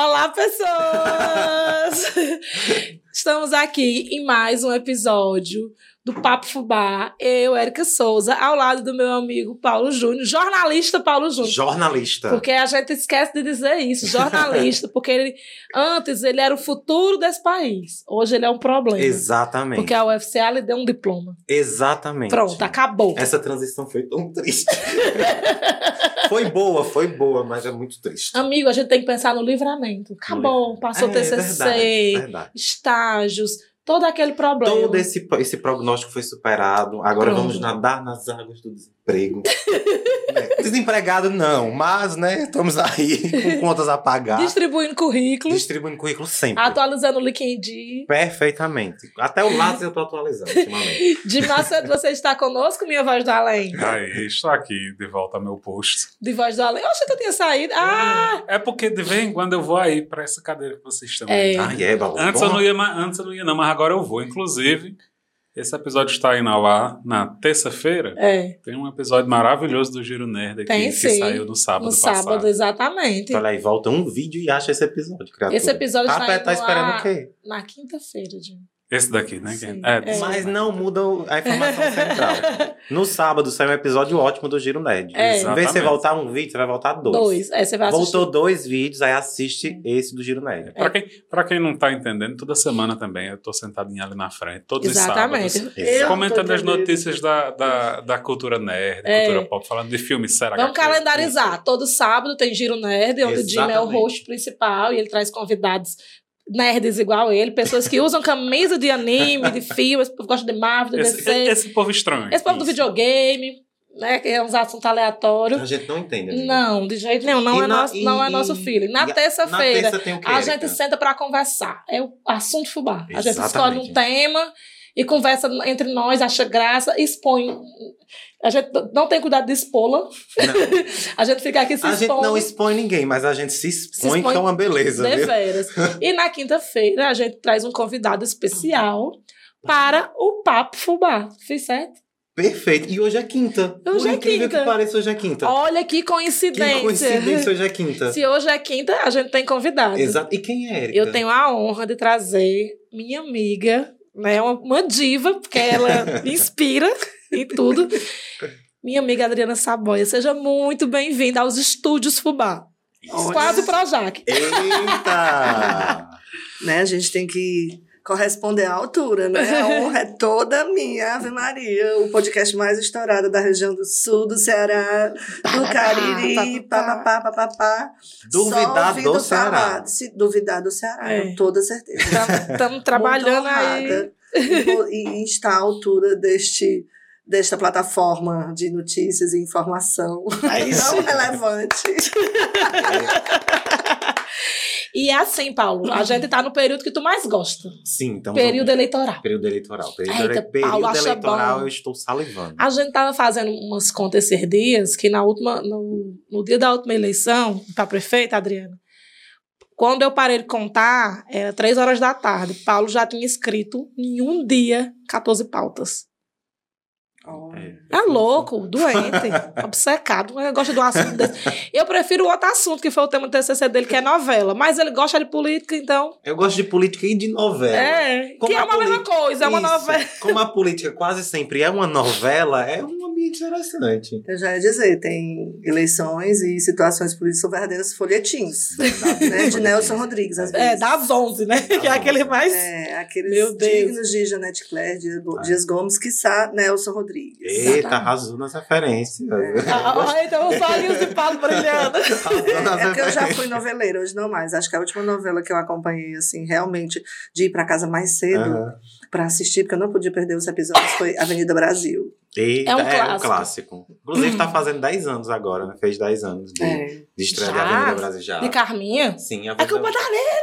Olá, pessoas! Estamos aqui em mais um episódio do Papo Fubá. Eu, Érica Souza, ao lado do meu amigo Paulo Júnior, jornalista Paulo Júnior. Jornalista. Porque a gente esquece de dizer isso, jornalista, porque ele, antes ele era o futuro desse país. Hoje ele é um problema. Exatamente. Porque a UFCA lhe deu um diploma. Exatamente. Pronto, acabou. Essa transição foi tão triste. foi boa, foi boa, mas é muito triste. Amigo, a gente tem que pensar no livramento. Acabou, passou é, TCC, Verdade, verdade. estágios, todo aquele problema. Todo esse, esse prognóstico foi superado. Agora Pronto. vamos nadar nas águas do desemprego. É, Desempregado não, mas, né, estamos aí com contas a pagar. Distribuindo currículos, Distribuindo currículo sempre. atualizando o LinkedIn. Perfeitamente. Até o Lattes eu tô atualizando ultimamente. De Macedo, você está conosco, minha voz do além? Aí, estou aqui de volta ao meu posto. De voz do além. Eu achei que eu tinha saído. Ah! É porque de vez em quando eu vou aí para essa cadeira que vocês estão É. aí. Ah, é, Balu. Antes eu, não ia, antes eu não ia, não, mas agora eu vou. Inclusive, esse episódio está aí no ar na terça-feira. É, Tem um episódio maravilhoso do Giro Nerd aqui Tem, que sim. saiu no sábado no passado. sábado, exatamente. Olha aí, volta um vídeo e acha esse episódio, criatura. Esse episódio tá, está indo tá esperando lá o quê? Na quinta-feira, Jim. Esse daqui, né? Sim, É, é. Mas não muda a informação central. No sábado sai um episódio ótimo do Giro Nerd. É. Em vez de você Exatamente. voltar um vídeo, você vai voltar dois. Dois. É, você vai assistir. Voltou dois vídeos, aí assiste esse do Giro Nerd. Pra quem, pra quem não tá entendendo, toda semana também eu tô sentadinho ali na frente, todos Exatamente. os sábados. Eu Comentando as notícias da, da, da cultura nerd, É. cultura pop, falando de filmes, será Vamos calendarizar. Todo sábado tem Giro Nerd, onde o Jim é o Exatamente. host principal e ele traz convidados nerds igual ele, pessoas que usam camisa de anime, de filmes, gostam de Marvel, de Esse, DC. esse povo estranho. Esse povo do Isso. videogame, né? Que é uns assuntos aleatórios. A gente não entende. amigo. Não, de jeito nenhum. Não, E é, na- nosso, e- não é nosso feeling. Na terça-feira, terça a gente senta pra conversar. É o assunto fubá. A gente Exatamente. escolhe um tema e conversa entre nós, acha graça, expõe. A gente não tem cuidado de expô-la. A gente fica aqui se A gente expondo. não expõe ninguém, mas a gente se expõe, expõe que é uma beleza? Deveras. E na quinta-feira a gente traz um convidado especial para o Papo Fubá. Fiz certo? Perfeito. E hoje é quinta. Hoje Por é incrível quinta. que pareça, hoje é quinta. Olha que coincidência. que coincidência, hoje é quinta. Se hoje é quinta, a gente tem convidado. Exato. E quem é Erika? Eu tenho a honra de trazer minha amiga, né, uma, uma diva, porque ela me inspira em tudo. Minha amiga Adriana Saboia, seja muito bem-vinda aos estúdios Fubá. Olha. Quase Projac. Eita! né? A gente tem que corresponder à altura, né? A honra é toda minha, Ave Maria, o podcast mais estourado da região do sul do Ceará, do Cariri, papapá, papapá. Só Duvidar do Ceará. falar. Se duvidar do Ceará, É. com toda certeza. Estamos trabalhando aí. em- em estar à altura deste desta plataforma de notícias e informação Aí tão sim. relevante. E é assim, Paulo, a gente tá no período que tu mais gosta. Sim, então. período eleitoral. Período eleitoral. Período, Eita, ele- período Paulo, acha eleitoral, bom. eu estou salivando. A gente tava fazendo umas contas esses dias que na última, no, no dia da última eleição, para prefeita, Adriana, quando eu parei de contar, era três horas da tarde. Paulo já tinha escrito em um dia 14 pautas. É louco, doente, obcecado. Ele gosta de um assunto desse. Eu prefiro outro assunto, que foi o tema do TCC dele, que é novela. Mas ele gosta de política, então. Eu gosto de política e de novela. É, Como que é a uma mesma política- coisa, é uma Isso. novela. Como a política quase sempre é uma novela, é um ambiente interessante. Eu já ia dizer, tem eleições e situações políticas verdadeiras folhetins. né, de Nelson Rodrigues, às É, vezes. das 11, né? Que é aquele mais. É, aqueles Meu Deus. dignos de Janete Claire, Go- Dias Gomes, quiçá Nelson Rodrigues. Eita, arrasou nas referências. Ah, ah, então os olhinhos de Paulo brilhando. É porque eu já fui noveleira, hoje não mais. Acho que a última novela que eu acompanhei, assim, realmente, de ir pra casa mais cedo Aham. pra assistir, porque eu não podia perder os episódios, foi Avenida Brasil. Eita, É um é um clássico. clássico. Inclusive, tá fazendo 10 anos agora, né? Fez 10 anos de, É. de estreia Já? de Avenida Brasil já. De Carminha? Sim, a É culpa Avenida,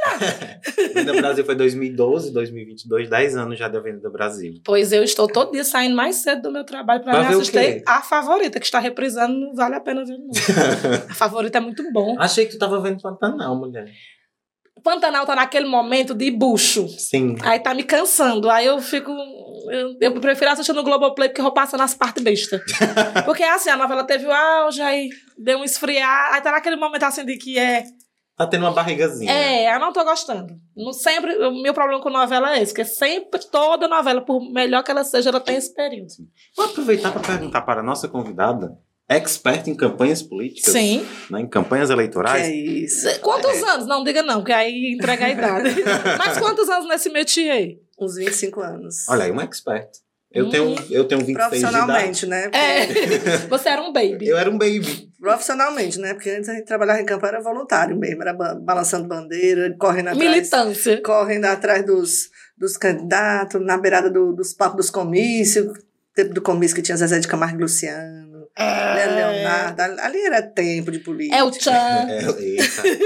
da Avenida Brasil foi 2012, 2022, 10 anos já de Avenida Brasil. Pois eu estou todo dia saindo mais cedo do meu trabalho para me assistir a favorita, que está reprisando, não vale a pena ver, não. a favorita é muito bom. Achei que tu tava vendo Pantanal, mulher. Pantanal tá naquele momento de bucho. Sim. Aí tá me cansando. Aí eu fico. Eu, eu prefiro assistir no Globoplay porque eu vou passando as partes bestas. Porque assim, a novela teve o auge, aí deu um esfriar. Aí tá naquele momento assim de que é Tá tendo uma barrigazinha. É, eu não tô gostando. Não sempre, o meu problema com novela é esse, que sempre toda novela, por melhor que ela seja, ela tem esse período. Vou aproveitar para perguntar para a nossa convidada, expert em campanhas políticas, Sim. né, em campanhas Que eleitorais. é isso? Quantos É. anos? Não diga não, que aí entrega a idade. Mas quantos anos nesse métier aí? Uns 25 anos. Olha aí, um expert. Eu Hum. tenho, eu tenho 26 de idade. Profissionalmente, né? Porque- É. Você era um baby. Eu era um baby. Profissionalmente, né? Porque antes a gente trabalhava em campo era voluntário mesmo, era ba- balançando bandeira, correndo atrás, Militância. correndo atrás dos, dos candidatos, na beirada do- dos palcos dos comícios, tempo do comício que tinha Zezé de Camargo e Luciano, Léo Leonardo, ali era tempo de política. É o Chan. É.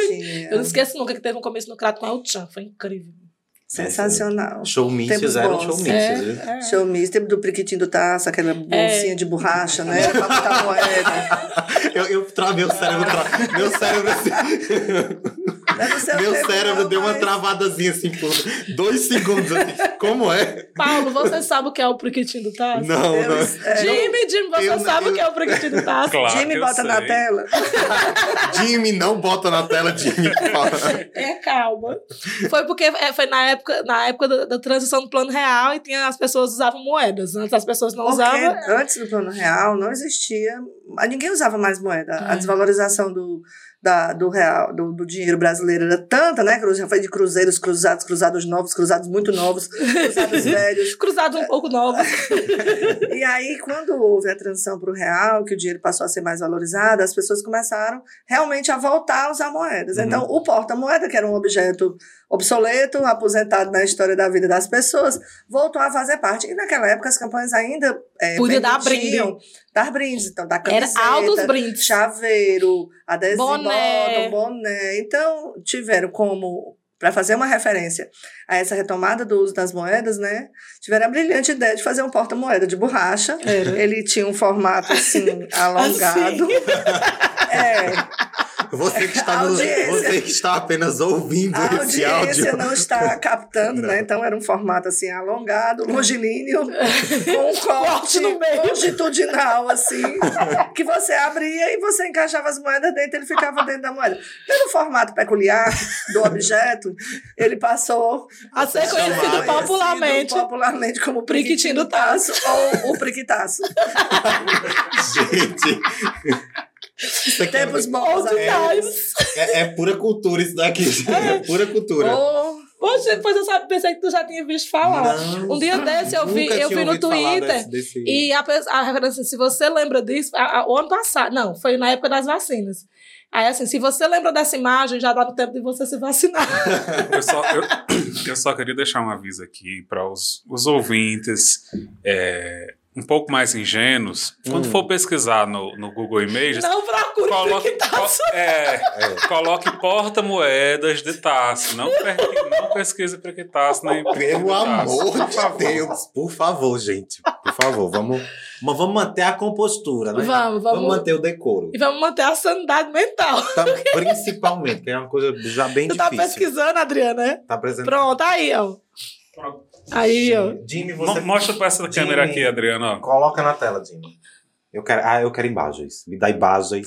Tinha. Eu não esqueço nunca que teve um começo no Crato com El Chan. Foi incrível. Sensacional. Showmícios Tempos eram bons. showmícios, É, é. Show misto, tempo do priquitinho do taço, aquela bolsinha de borracha, né? Pra botar moeda. Eu, eu tra... meu cérebro, tra... meu cérebro, assim- É meu tempo, cérebro não, deu uma travadazinha assim por dois segundos. Assim. Como é? Paulo, você sabe o que é o priquitinho do Taço? Não, Eu- não. é, Jimmy, Jimmy, você Eu- sabe eu- o que é o priquitinho do Taço? Claro Jimmy bota na sei. tela. Jimmy, não bota na tela, Jimmy. É, calma. Foi porque é, foi na época, na época da, da transição do plano real e tinha, as pessoas usavam moedas. Antes as pessoas não Porque usavam. antes do plano real não existia. Ninguém usava mais moeda. A É. desvalorização do, da, do real, do, do dinheiro brasileiro era tanta, né? Já foi de cruzeiros, cruzados, cruzados novos, cruzados muito novos, cruzados velhos. Cruzados um pouco novos. E aí, quando houve a transição para o real, que o dinheiro passou a ser mais valorizado, as pessoas começaram realmente a voltar a usar moedas. Uhum. Então, o porta-moeda, que era um objeto obsoleto, aposentado na história da vida das pessoas, voltou a fazer parte. E naquela época as campanhas ainda é, Podia dar permitiam dar brindes. Então, Era camiseta, altos brindes. chaveiro, adesivo, Boné. boné. boné. Então, tiveram como, para fazer uma referência a essa retomada do uso das moedas, né? Tiveram a brilhante ideia de fazer um porta-moeda de borracha. Era. Ele tinha um formato assim, alongado. É, Você que está, você que está apenas ouvindo a esse audiência áudio. não está captando, Não. né? Então era um formato assim, alongado, longilíneo, com um corte Corte no meio. longitudinal, assim, que você abria e você encaixava as moedas dentro, ele ficava dentro da moeda. Pelo formato peculiar do objeto, ele passou A ser conhecido popularmente. popularmente como Priquitinho do taço ou o priquitaço. Gente. Isso aqui é- Tempos bons. Old times. é, é pura cultura isso daqui. É pura cultura. Ou Poxa, depois eu sabe, pensei que tu já tinha visto falar. Não, Um dia desse eu vi, eu vi no Twitter. desse- desse- E a, a referência, se você lembra disso, a- a- o ano passado, não, foi na época das vacinas. Aí, assim, se você lembra dessa imagem, já dá no tempo de você se vacinar. Eu só, eu, eu só queria deixar um aviso aqui para os, os ouvintes é, um pouco mais ingênuos. Quando Hum. for pesquisar no, no Google Images, Não procure coloque, co- é, coloque porta-moedas de taça. Não, não pesquise Priquitaço nem Pelo amor Por de favor. Deus, por favor, gente. Por favor, vamos, mas vamos manter a compostura, né? Vamos, vamos. manter o decoro. E vamos manter a sanidade mental. Tá, principalmente, que é uma coisa já bem Tu tá difícil. pesquisando, Adriana, né? Tá apresentando. Pronto, aí, ó. Pronto. Aí, ó. Jimmy, você Mostra pra essa câmera Jimmy. aqui, Adriano. ó. coloca na tela, Jimmy. Eu quero, ah, eu quero imagens. Me dá imagens.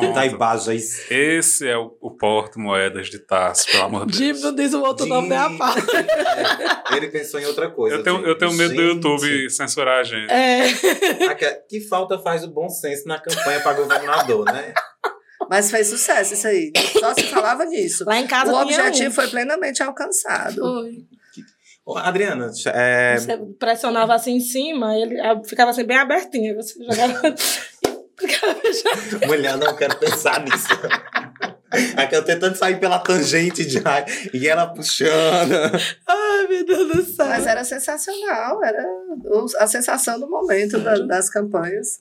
Me dá imagens. Esse é o, o porta-moedas de taça, pelo amor de Jimmy Deus. não diz o outro nome nem a Jimmy. pau. Ele pensou em outra coisa. Eu tenho, eu tenho medo do Gente. YouTube censurar a gente. É. Aque- Que falta faz o bom senso na campanha para governador, né? Mas fez sucesso isso aí. Só se falava nisso. Lá em casa o objetivo um. foi plenamente alcançado. Foi. Ô, Adriana, é, Você pressionava assim em cima, ele ficava assim bem abertinho. Você jogava. mulher, não quero pensar nisso. É que eu tentando sair pela tangente de ai, e ela puxando. Ai, meu Deus do céu. Mas era sensacional, era a sensação do momento da- das campanhas.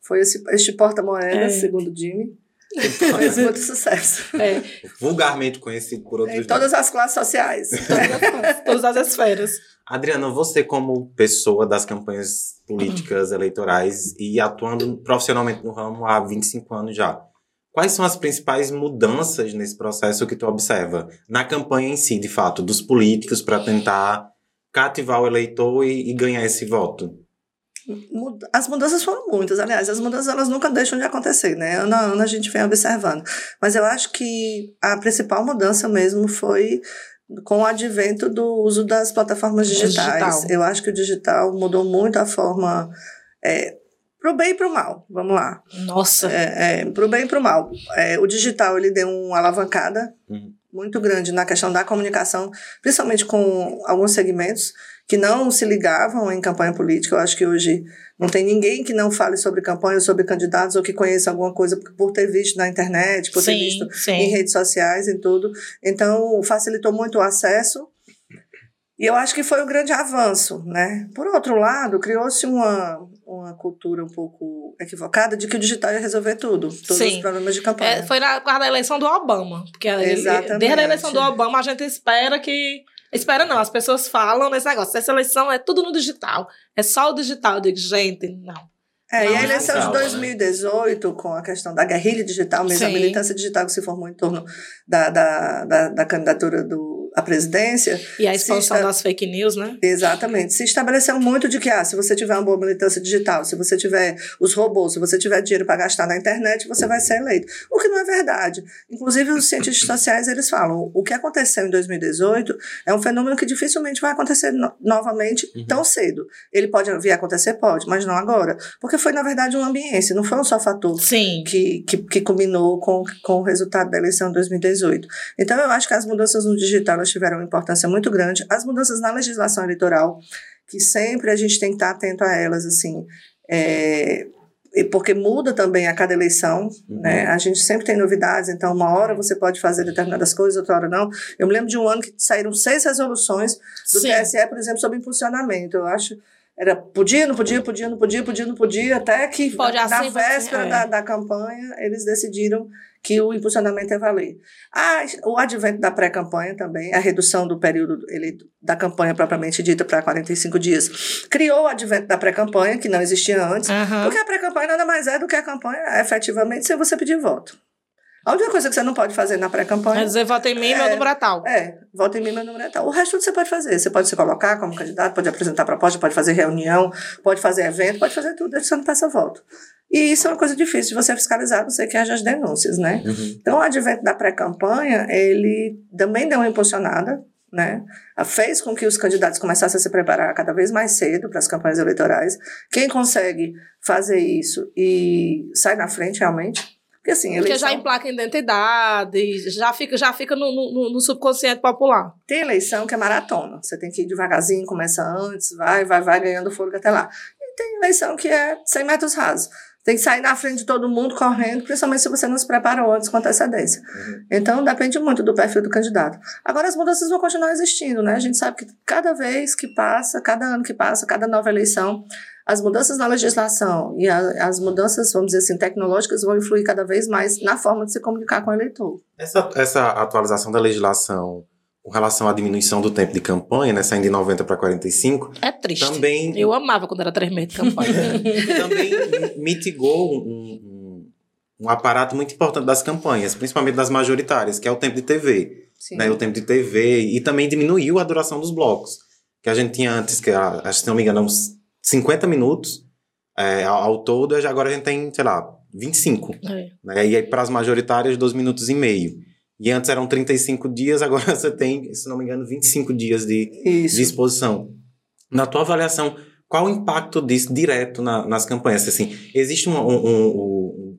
Foi esse, este porta-moedas, É. segundo o Jimmy. Fez muito sucesso. É, Vulgarmente conhecido por outros Em nomes. todas as classes sociais. todas as esferas. Adriana, você como pessoa das campanhas políticas eleitorais e atuando profissionalmente no ramo há 25 anos já, quais são as principais mudanças nesse processo que tu observa na campanha em si, de fato, dos políticos para tentar cativar o eleitor e, e ganhar esse voto? As mudanças foram muitas, aliás, as mudanças elas nunca deixam de acontecer, né? Ano a ano a gente vem observando. Mas eu acho que a principal mudança mesmo foi com o advento do uso das plataformas digitais. Digital. Eu acho que o digital mudou muito a forma. É, pro bem e pro mal, vamos lá. Nossa! É, é, pro bem e pro mal. É, o digital, ele deu uma alavancada uhum. Muito grande na questão da comunicação, principalmente com alguns segmentos que não se ligavam em campanha política. Eu acho que hoje não tem ninguém que não fale sobre campanha, sobre candidatos, ou que conheça alguma coisa por ter visto na internet, por sim, ter visto sim. em redes sociais e tudo. Então, facilitou muito o acesso. E eu acho que foi um grande avanço, né? Por outro lado, criou-se uma, uma cultura um pouco equivocada de que o digital ia resolver tudo, todos Sim. os problemas de campanha. É, foi na, da eleição do Obama. Porque Exatamente. desde a eleição do Obama a gente espera que Espera não, as pessoas falam nesse negócio. Essa eleição é tudo no digital. É só o digital. Eu digo, gente, não. É, não, e a eleição de 2018, né? com a questão da guerrilha digital, mesmo Sim. a militância digital que se formou em torno da, da, da, da candidatura do a presidência. E a expansão das fake news, né? Exatamente. Se estabeleceu muito de que, ah, se você tiver uma boa militância digital, se você tiver os robôs, se você tiver dinheiro para gastar na internet, você vai ser eleito. O que não é verdade. Inclusive, os cientistas sociais, eles falam, o que aconteceu em 2018 é um fenômeno que dificilmente vai acontecer no novamente uhum. tão cedo. Ele pode vir a acontecer? Pode, mas não agora. Porque foi, na verdade, uma ambiência, não foi um só fator Sim. Que, que, que culminou com, com o resultado da eleição de 2018. Então, eu acho que as mudanças no digital elas tiveram uma importância muito grande. As mudanças na legislação eleitoral, que sempre a gente tem que estar atento a elas, assim, é, porque muda também a cada eleição, uhum. né? A gente sempre tem novidades, então uma hora você pode fazer determinadas coisas, outra hora não. Eu me lembro de um ano que saíram seis resoluções do Sim. TSE, por exemplo, sobre impulsionamento. Eu acho era podia, não podia, podia, não podia, podia, não podia, até que Pode na, assim, véspera é. da, da campanha eles decidiram que o impulsionamento é valer. Ah, o advento da pré-campanha também, a redução do período da campanha propriamente dita para 45 dias, criou o advento da pré-campanha, que não existia antes, uhum. porque a pré-campanha nada mais é do que a campanha efetivamente sem você pedir voto. A única coisa que você não pode fazer na pré-campanha. É dizer voto em mim, é, meu número é tal. É, voto em mim, meu número é tal. O resto você pode fazer. Você pode se colocar como candidato, pode apresentar proposta, pode fazer reunião, pode fazer evento, pode fazer tudo, desde que você não peça voto. E isso é uma coisa difícil de você fiscalizar, você que haja as denúncias, né? Uhum. Então, o advento da pré-campanha, ele também deu uma impulsionada, né? Fez com que os candidatos começassem a se preparar cada vez mais cedo para as campanhas eleitorais. Quem consegue fazer isso e sai na frente realmente, porque assim, eleição... Porque já emplaca identidade, já fica, já fica no, no, no, subconsciente popular. Tem eleição que é maratona. Você tem que ir devagarzinho, começa antes, vai, vai, vai ganhando fôlego até lá. E tem eleição que é 100 metros rasos. Tem que sair na frente de todo mundo correndo, principalmente se você não se preparou antes com antecedência. Uhum. Então, depende muito do perfil do candidato. Agora, as mudanças vão continuar existindo, né? A gente sabe que cada vez que passa, cada ano que passa, cada nova eleição, as mudanças na legislação e a, as mudanças, vamos dizer assim, tecnológicas vão influir cada vez mais na forma de se comunicar com o eleitor. Essa, essa atualização da legislação com relação à diminuição do tempo de campanha, né, saindo de 90 para 45. É triste. Também, Eu amava quando era três meses de campanha. também mitigou um, um, um, aparato muito importante das campanhas, principalmente das majoritárias, que é o tempo de TV. Sim. Né, o tempo de TV e também diminuiu a duração dos blocos. Que a gente tinha antes, que acho se não me engano, uns 50 minutos é, ao, ao, todo, agora a gente tem, sei lá, 25. É. Né, e aí para as majoritárias, 2 minutos e meio. E antes eram 35 dias, agora você tem, se não me engano, 25 dias de, de exposição. Na tua avaliação, qual o impacto disso direto na, nas campanhas? Assim, existe um, um, um,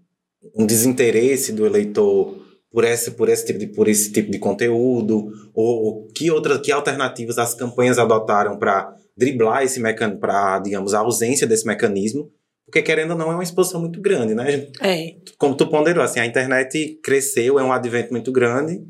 um, desinteresse do eleitor por esse, por esse, tipo, de, por esse tipo de conteúdo? Ou, ou que outras que alternativas as campanhas adotaram para driblar esse mecanismo, para, digamos, a ausência desse mecanismo? Porque, querendo ou não, é uma exposição muito grande, né? É. Como tu ponderou, assim, a internet cresceu, é um advento muito grande,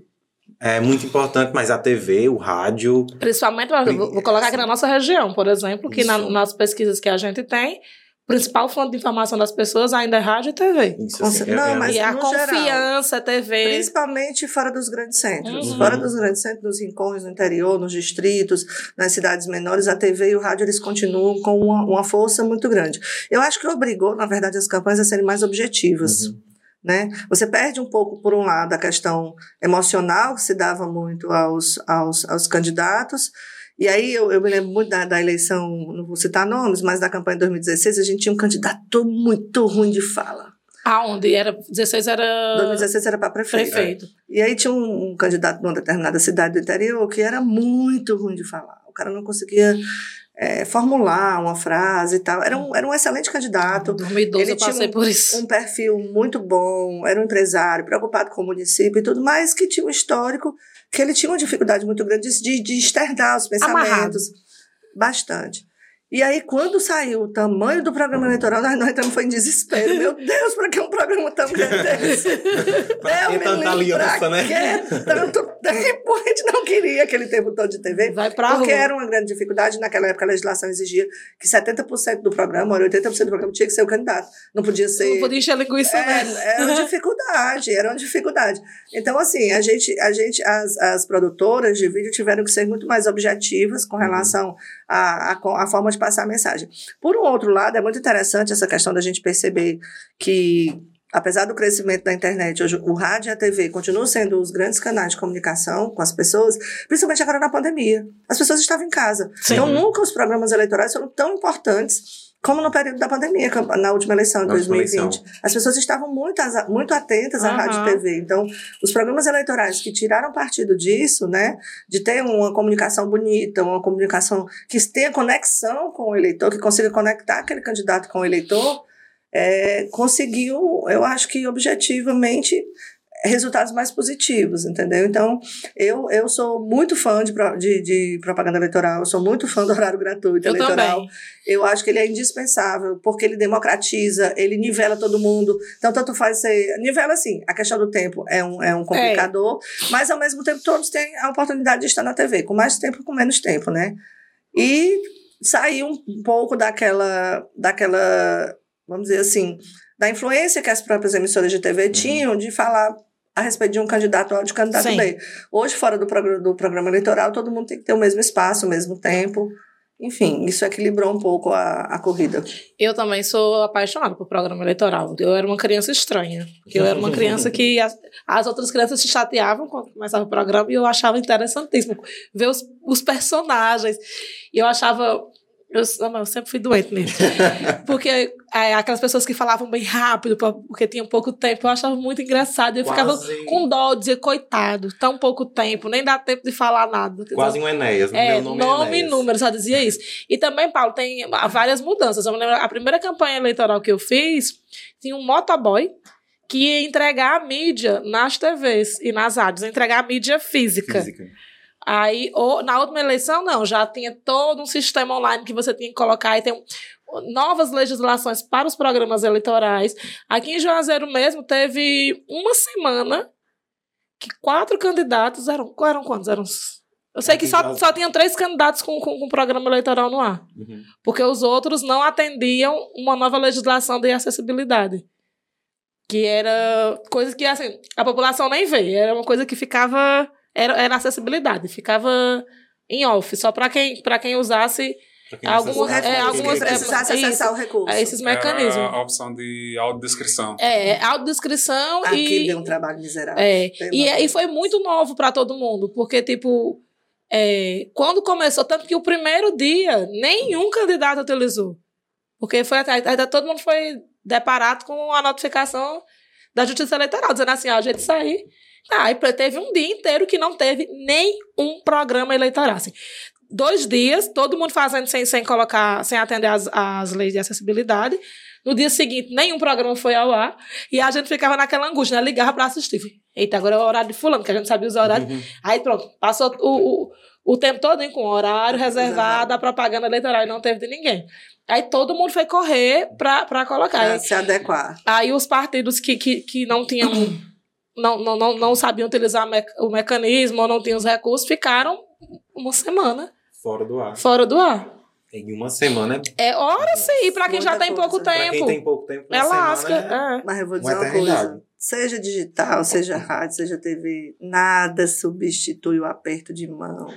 é muito importante, mas a TV, o rádio... Principalmente, vou colocar aqui na nossa região, por exemplo, que na, nas pesquisas que a gente tem, principal fonte de informação das pessoas ainda é rádio e TV. Isso, assim, não, é, mas e a confiança, geral, TV. Principalmente fora dos grandes centros. Uhum. Fora dos grandes centros, nos rincões, no interior, nos distritos, nas cidades menores, a TV e o rádio eles continuam com uma, uma força muito grande. Eu acho que obrigou, na verdade, as campanhas a serem mais objetivas. Uhum. Né? Você perde um pouco, por um lado, a questão emocional que se dava muito aos, aos, aos candidatos, E aí eu, eu me lembro muito da, da eleição, não vou citar nomes, mas da campanha de 2016, a gente tinha um candidato muito ruim de fala. Aonde? Era, 16 era. 2016 era para prefeito. Prefeito. E aí tinha um, um candidato de uma determinada cidade do interior que era muito ruim de falar. O cara não conseguia é, formular uma frase e tal. Era um, era um excelente candidato. Em 2012 Ele eu passei tinha um- por isso. Um perfil muito bom, era um empresário, preocupado com o município e tudo mais, que tinha um histórico que ele tinha uma dificuldade muito grande de, de externar os pensamentos. Amarrado. Bastante. E aí, quando saiu o tamanho do programa eleitoral, nós, nós entramos foi em desespero. Meu Deus, para que um programa tão grande desse? Pra que me tanta aliança, né? que tanto tempo? A gente não queria aquele tempo todo de TV. Vai pra Porque rua. era uma grande dificuldade. Naquela época, a legislação exigia que 70% do programa, ou 80% do programa, tinha que ser o candidato. Não podia ser. Não podia encher linguiça, É, né? era uma dificuldade, era uma dificuldade. Então, assim, a gente, a gente as, as produtoras de vídeo tiveram que ser muito mais objetivas com relação à, à, à forma de passar a mensagem. Por um outro lado, é muito interessante essa questão da gente perceber que, apesar do crescimento da internet, hoje o rádio e a TV continuam sendo os grandes canais de comunicação com as pessoas, principalmente agora na pandemia. As pessoas estavam em casa. Sim. Então, nunca os programas eleitorais foram tão importantes como no período da pandemia, na última eleição última 2020. eleição. As pessoas estavam muito, muito atentas à Aham. rádio e TV. Então, os programas eleitorais que tiraram partido disso, né, de ter uma comunicação bonita, uma comunicação que tenha conexão com o eleitor, que consiga conectar aquele candidato com o eleitor, é, conseguiu, eu acho que objetivamente, resultados mais positivos, entendeu? Então, eu, eu sou muito fã de, de, de propaganda eleitoral, eu sou muito fã do horário gratuito Eu eleitoral. também. Eu acho que ele é indispensável, porque ele democratiza, ele nivela todo mundo. Então, tanto faz ser. Nivela, assim, a questão do tempo é um, é um complicador, mas ao mesmo tempo todos têm a oportunidade de estar na TV, com mais tempo com menos tempo, né? E sair um pouco daquela, daquela, vamos dizer assim, da influência que as próprias emissoras de TV tinham de falar a respeito de um candidato ou de candidato Sim. B. Hoje, fora do, programa, do programa eleitoral, todo mundo tem que ter o mesmo espaço, o mesmo tempo. Enfim, isso equilibrou um pouco a, a corrida. Eu também sou apaixonada por programa eleitoral. Eu era uma criança estranha. Porque eu era uma criança que as, as outras crianças se chateavam quando começava o programa e eu achava interessantíssimo ver os, os personagens. E eu achava. Eu, não, eu sempre fui doente mesmo. Porque é, aquelas pessoas que falavam bem rápido, porque tinham pouco tempo, eu achava muito engraçado. Eu ficava Quase- com dó, dizia, coitado, tão pouco tempo, nem dá tempo de falar nada. Quase um Enéas. É, meu nome, nome, é e número, só dizia isso. E também, Paulo, tem várias mudanças. Eu me lembro, a primeira campanha eleitoral que eu fiz, tinha um motoboy que ia entregar a mídia nas TVs e nas rádios, entregar a mídia física. Física. Aí, ou, na última eleição, não, já tinha todo um sistema online que você tinha que colocar e tem um- novas legislações para os programas eleitorais. Aqui em Juazeiro mesmo teve uma semana que quatro candidatos eram. Eram quantos? Eram. Eu sei que só, só tinham três candidatos com, com, com programa eleitoral no ar. Uhum. Porque os outros não atendiam uma nova legislação de acessibilidade. Que era coisa que, assim, a população nem vê. Era uma coisa que ficava. Era, era acessibilidade. Ficava em off, só para quem, pra quem usasse Pra quem Algum- não sabe, é, quem algumas- quer- precisasse isso. acessar o recurso. é, esses Era mecanismos. a opção de autodescrição. É, autodescrição Aqui e. deu um trabalho miserável. É, e, amor e foi muito novo para todo mundo, porque, tipo, é, quando começou, tanto que o primeiro dia, nenhum candidato utilizou. Porque foi até, até todo mundo foi deparado com a notificação da Justiça Eleitoral, dizendo assim, ó, a gente sair. Ah, e teve um dia inteiro que não teve nenhum programa eleitoral. Assim, dois dias, todo mundo fazendo sem, sem colocar, sem atender as, as leis de acessibilidade. No dia seguinte, nenhum programa foi ao ar. E a gente ficava naquela angústia, né? Ligava pra assistir. Eita, agora é o horário de fulano, que a gente sabia os horários. Uhum. Aí pronto, passou o, o, o tempo todo hein, com horário reservado, a propaganda eleitoral e não teve de ninguém. Aí todo mundo foi correr pra, pra colocar. Pra se adequar. aí os partidos que, que, que não tinham. Não, não, não, não sabiam utilizar o mecanismo ou não tinham os recursos, ficaram uma semana Fora do ar. fora do ar. Em uma semana é. É hora sim, pra quem já Muita tem pouco coisa. Pra tempo. quem tem pouco tempo, uma é semana lasca. é- é. Mas eu vou Uma dizer uma eternidade. coisa. Seja digital, seja rádio, seja TV, nada substitui o aperto de mão,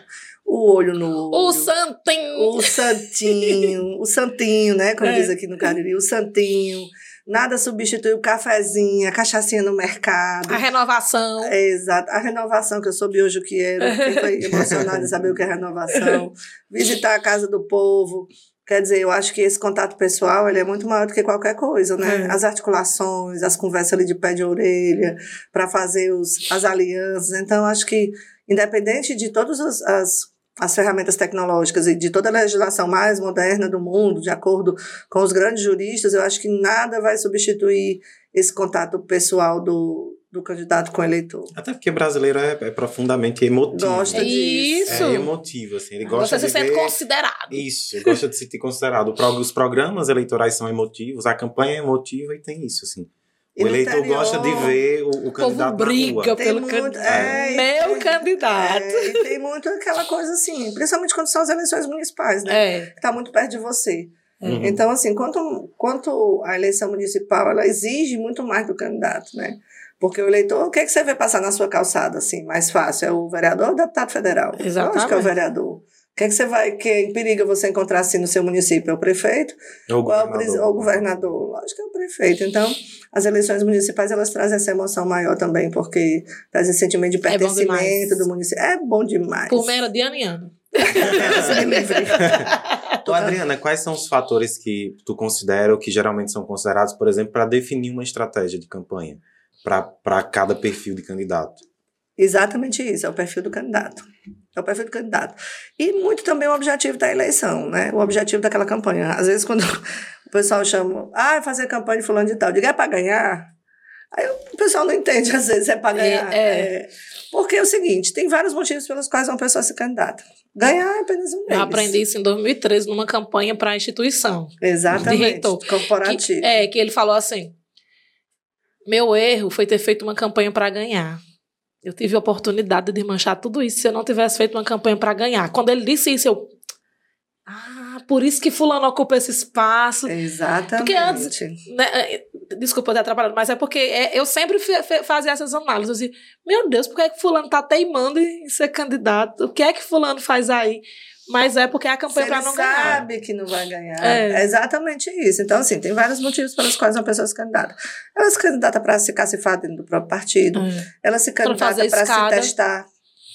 o olho no olho. O Santinho. O santinho, o santinho, né? Como É. diz aqui no Cariri, o santinho. Nada substitui o cafezinho, a cachaçinha no mercado. A renovação. É, exato. A renovação, que eu soube hoje o que era. Quem foi emocionado em saber o que é renovação. Visitar a casa do povo. Quer dizer, eu acho que esse contato pessoal ele é muito maior do que qualquer coisa, né? É. As articulações, as conversas ali de pé de orelha, para fazer os, as alianças. Então, acho que, independente de todas as, as, as ferramentas tecnológicas e de toda a legislação mais moderna do mundo, de acordo com os grandes juristas, eu acho que nada vai substituir esse contato pessoal do, do candidato com o eleitor. Até porque brasileiro é, é profundamente emotivo. Gosta disso. Isso. É emotivo, assim. Ele gosta Você se de sente ver... considerado. Isso, ele gosta de se sentir considerado. Os programas eleitorais são emotivos, a campanha é emotiva e tem isso, assim. O eleitor interior, gosta de ver o, o O povo candidato briga na rua. Tem pelo muito- candidato. é, Meu tem- candidato. É, e tem muito aquela coisa assim, principalmente quando são as eleições municipais, né? É. Que tá muito perto de você. Uhum. Então, assim, quanto, quanto a eleição municipal, ela exige muito mais do candidato, né? Porque o eleitor, o que, é que você vê passar na sua calçada, assim, mais fácil? É o vereador ou o deputado federal? Exatamente. Eu acho que é o vereador. O que, é que você vai, que periga você encontrar assim no seu município? É o prefeito Ou ou é o, governador. ou o governador? Lógico que é o prefeito. Então, as eleições municipais, elas trazem essa emoção maior também, porque traz esse sentimento de É pertencimento demais. do município. É bom demais. Por mera de ano em ano. Deus me livre. Então, Adriana, quais são os fatores que tu considera ou que geralmente são considerados, por exemplo, para definir uma estratégia de campanha para cada perfil de candidato? Exatamente isso, é o perfil do candidato. É o perfil do candidato. E muito também o objetivo da eleição, né? O objetivo daquela campanha. Às vezes, quando o pessoal chama, ah, fazer campanha de fulano de tal, diga é para ganhar. Aí o pessoal não entende, às vezes, é para ganhar. É. É. Porque é o seguinte, tem vários motivos pelos quais uma pessoa se candidata. Ganhar é apenas um Eu deles. aprendi isso em 2013 numa campanha para a instituição. Exatamente. reitor. Corporativo. Que, é, que ele falou assim: meu erro foi ter feito uma campanha para ganhar. Eu tive a oportunidade de manchar tudo isso se eu não tivesse feito uma campanha para ganhar. Quando ele disse isso, eu. Ah, por isso que Fulano ocupa esse espaço. Exatamente. Porque antes- né, é, Desculpa eu ter atrapalhado, mas é porque é, eu sempre fazia essas análises. Dizia, meu Deus, por que, é que Fulano tá teimando em ser candidato? O que é que Fulano faz aí? Mas é porque é a campanha para não ganhar. sabe que não vai ganhar. É. É. exatamente isso. Então, assim, tem vários motivos pelos quais uma pessoa se candidata. Ela se candidata para se cacifar dentro do próprio partido. É. Ela se candidata para se testar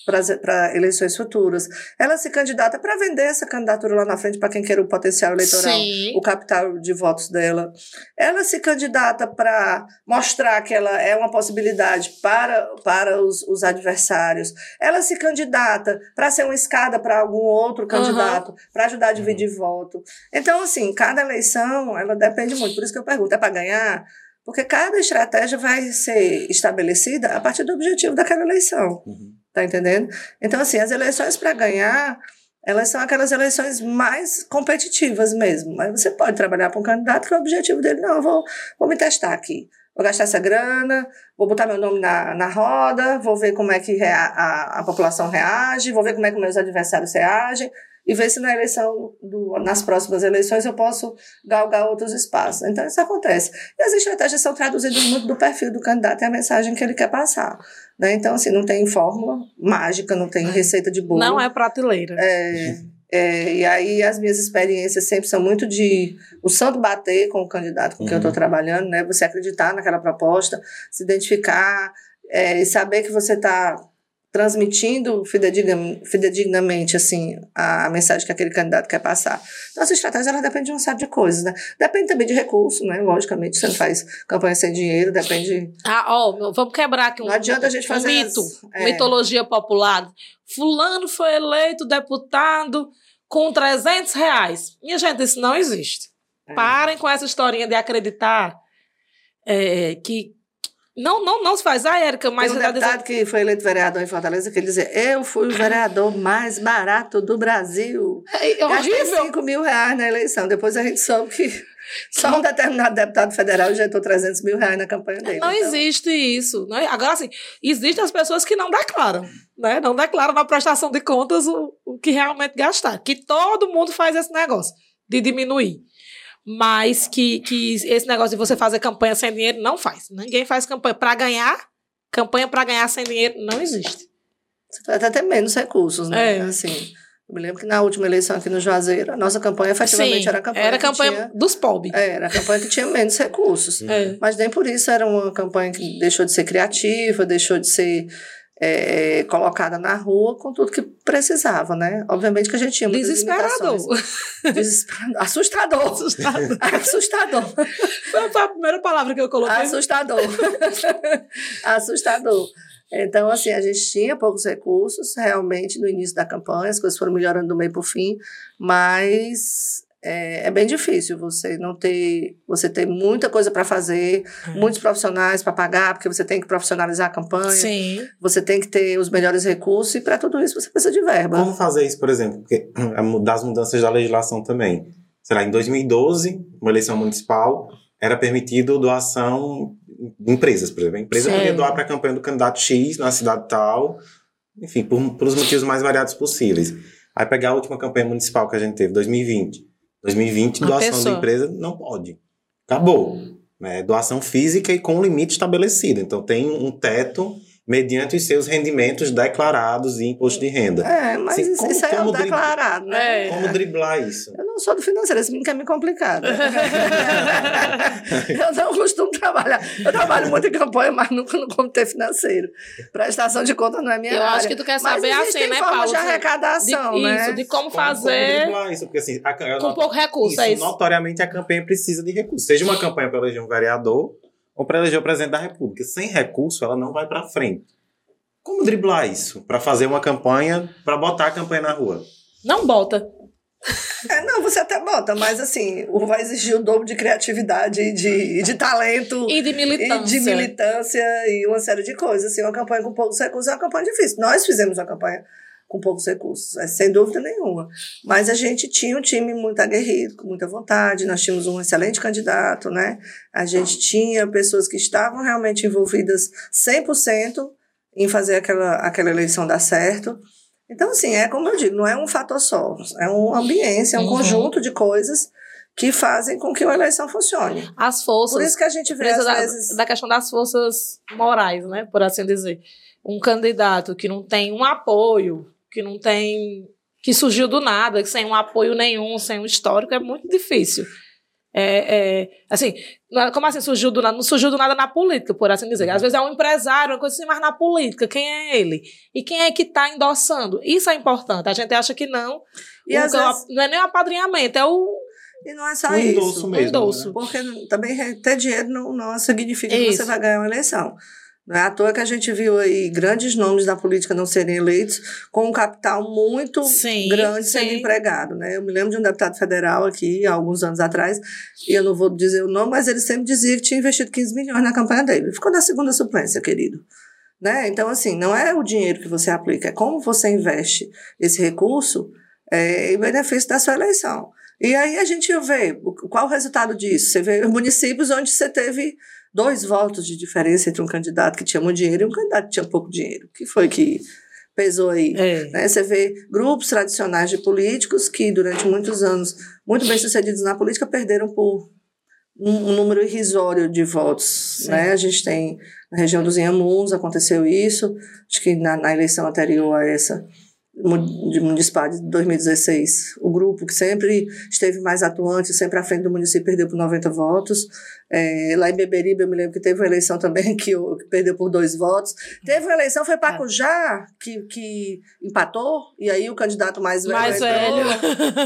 para eleições futuras. Ela se candidata para vender essa candidatura lá na frente para quem quer o potencial eleitoral Sim. o capital de votos dela. Ela se candidata para mostrar que ela é uma possibilidade para, para os, os adversários. Ela se candidata para ser uma escada para algum outro candidato, para ajudar a dividir voto. Então, assim, cada eleição, ela depende muito. Por isso que eu pergunto, é para ganhar? Porque cada estratégia vai ser estabelecida a partir do objetivo daquela eleição. Uhum. Tá entendendo? Então, assim, as eleições para ganhar, elas são aquelas eleições mais competitivas mesmo. Mas você pode trabalhar para um candidato que o objetivo dele, não, eu vou, vou me testar aqui. Vou gastar essa grana, vou botar meu nome na, na roda, vou ver como é que rea- a, a população reage, vou ver como é que meus adversários reagem e ver se na eleição, do, nas próximas eleições, eu posso galgar outros espaços. Então, isso acontece. E as estratégias são traduzidas muito do perfil do candidato e a mensagem que ele quer passar. Né? Então, assim, não tem fórmula mágica, não tem receita de bolo. Não é prateleira. É, é, e aí as minhas experiências sempre são muito de o santo bater com o candidato com quem eu estou Uhum. trabalhando, né? Você acreditar naquela proposta, se identificar é, e saber que você está transmitindo fidedigna- fidedignamente assim a, mensagem que aquele candidato quer passar. Então, essa estratégia ela depende de uma série de coisas, né? Depende também de recurso, né? Logicamente, você não faz campanha sem dinheiro, depende. Ah, ó, vamos quebrar aqui um, Não adianta a gente um fazer mito, as- é. mitologia popular. Fulano foi eleito deputado com 300 reais. Minha gente, isso não existe. É. Parem com essa historinha de acreditar é, que não, não, não se faz. Ah, Érica, mas Tem um deputado que foi eleito vereador em Fortaleza que ele dizia: Eu fui o vereador mais barato do Brasil. É, é Gastei horrível. 5 mil reais na eleição. Depois a gente soube que só um determinado deputado federal injetou 300 mil reais na campanha dele. Não Então, existe isso. Não é? Agora, assim, existem as pessoas que não declaram. Né? Não declaram na prestação de contas o, o que realmente gastar. Que todo mundo faz esse negócio de diminuir. Mas que, que esse negócio de você fazer campanha sem dinheiro não faz. Ninguém faz campanha para ganhar. Campanha para ganhar sem dinheiro não existe. Você vai até ter menos recursos, né? É. Assim, Eu me lembro que na última eleição aqui no Juazeiro, a nossa campanha efetivamente Sim, era a campanha era a campanha tinha- dos pobres. é, era a campanha que tinha menos recursos. É. Mas nem por isso era uma campanha que deixou de ser criativa, deixou de ser é, colocada na rua com tudo que precisava, né? Obviamente que a gente tinha muitas Desesperador. Desesperador. Assustador. Assustador. Assustador. Foi a primeira palavra que eu coloquei. Assustador. Assustador. Então, assim, a gente tinha poucos recursos, realmente, no início da campanha, as coisas foram melhorando do meio para o fim, mas é, é bem difícil você não ter. Você ter muita coisa para fazer, muitos profissionais para pagar, porque você tem que profissionalizar a campanha, Sim. você tem que ter os melhores recursos, e para tudo isso você precisa de verba. Como fazer isso, por exemplo? Porque, mu- das mudanças da legislação também. Sei lá, em 2012, uma eleição municipal, era permitido doação de empresas, por exemplo. A empresa Sim. podia doar para a campanha do candidato X na cidade tal, enfim, por, por os motivos mais variados possíveis. Aí pegar a última campanha municipal que a gente teve, 2020. 2020, Uma doação pessoa. de empresa não pode. Acabou. Né? Doação física e com limite estabelecido. Então tem um teto mediante os seus rendimentos declarados e imposto de renda. É, mas Assim, isso, como- isso aí é o como drib- declarado, né? É. Como driblar isso? Eu não sou do financeiro, isso nunca é me complicado. eu não costumo trabalhar. Eu trabalho muito em campanha, mas nunca no comitê financeiro. Prestação de conta não é minha Eu área. acho que tu quer mas saber existem assim, né, formas Paulo? de De- arrecadação, de, né? Isso, de como Como- como fazer driblar isso? Porque assim, a, eu com pouco recurso, isso, é isso. notoriamente a campanha precisa de recursos. Seja uma campanha para eleger um vereador ou para eleger o presidente da República. Sem recurso, ela não vai para frente. Como driblar isso? Para fazer uma campanha, para botar a campanha na rua. Não bota. É, não, você até bota, mas assim, o- vai exigir o dobro de criatividade e de, e de talento. E de E militância. de militância e uma série de coisas. Assim, uma campanha com poucos recursos é uma campanha difícil. Nós fizemos uma campanha com poucos recursos, é, sem dúvida nenhuma. Mas a gente tinha um time muito aguerrido, com muita vontade, nós tínhamos um excelente candidato, né? A gente tinha pessoas que estavam realmente envolvidas 100% em fazer aquela, aquela eleição dar certo. Então, assim, é como eu digo, não é um fator só, é uma ambiência, é um Uhum. conjunto de coisas que fazem com que uma eleição funcione. As forças. Por isso que a gente vê, às da, vezes... da questão das forças morais, né? Por assim dizer. Um candidato que não tem um apoio, que não tem. que surgiu do nada, que sem um apoio nenhum, sem um histórico, é muito difícil. É, é, assim, não- como assim surgiu do nada? Não surgiu do nada na política, por assim dizer. Às vezes é um empresário, uma coisa assim, mas na política, quem é ele? E quem é que está endossando? Isso é importante. A gente acha que não. E às vezes- Não é nem o apadrinhamento, é o E não é só Um endosso isso. mesmo. endosso. né? Porque também ter dinheiro não, não significa que Isso. você vai ganhar uma eleição. Não é à toa que a gente viu aí grandes nomes da política não serem eleitos com um capital muito Sim, grande sendo sim. empregado. Né? Eu me lembro de um deputado federal aqui, há alguns anos atrás, e eu não vou dizer o nome, mas ele sempre dizia que tinha investido 15 milhões na campanha dele. Ele ficou na segunda suplência, querido. Né? Então, assim, não é o dinheiro que você aplica, é como você investe esse recurso é, em benefício da sua eleição. E aí a gente vê qual o resultado disso. Você vê municípios onde você teve dois votos de diferença entre um candidato que tinha muito dinheiro e um candidato que tinha pouco dinheiro. O que foi que pesou aí? É. Né? Você vê grupos tradicionais de políticos que, durante muitos anos, muito bem sucedidos na política, perderam por um, um número irrisório de votos. Sim. Né? A gente tem na região dos Inhamuns, aconteceu isso, acho que na, na eleição anterior a essa, municipal de 2016, o grupo que sempre esteve mais atuante, sempre à frente do município, perdeu por 90 votos. É, lá em Beberibe, eu me lembro que teve uma eleição também que, que perdeu por dois votos. Teve uma eleição, foi Pacujá, que, que empatou, e aí o candidato mais velho. Mais velho.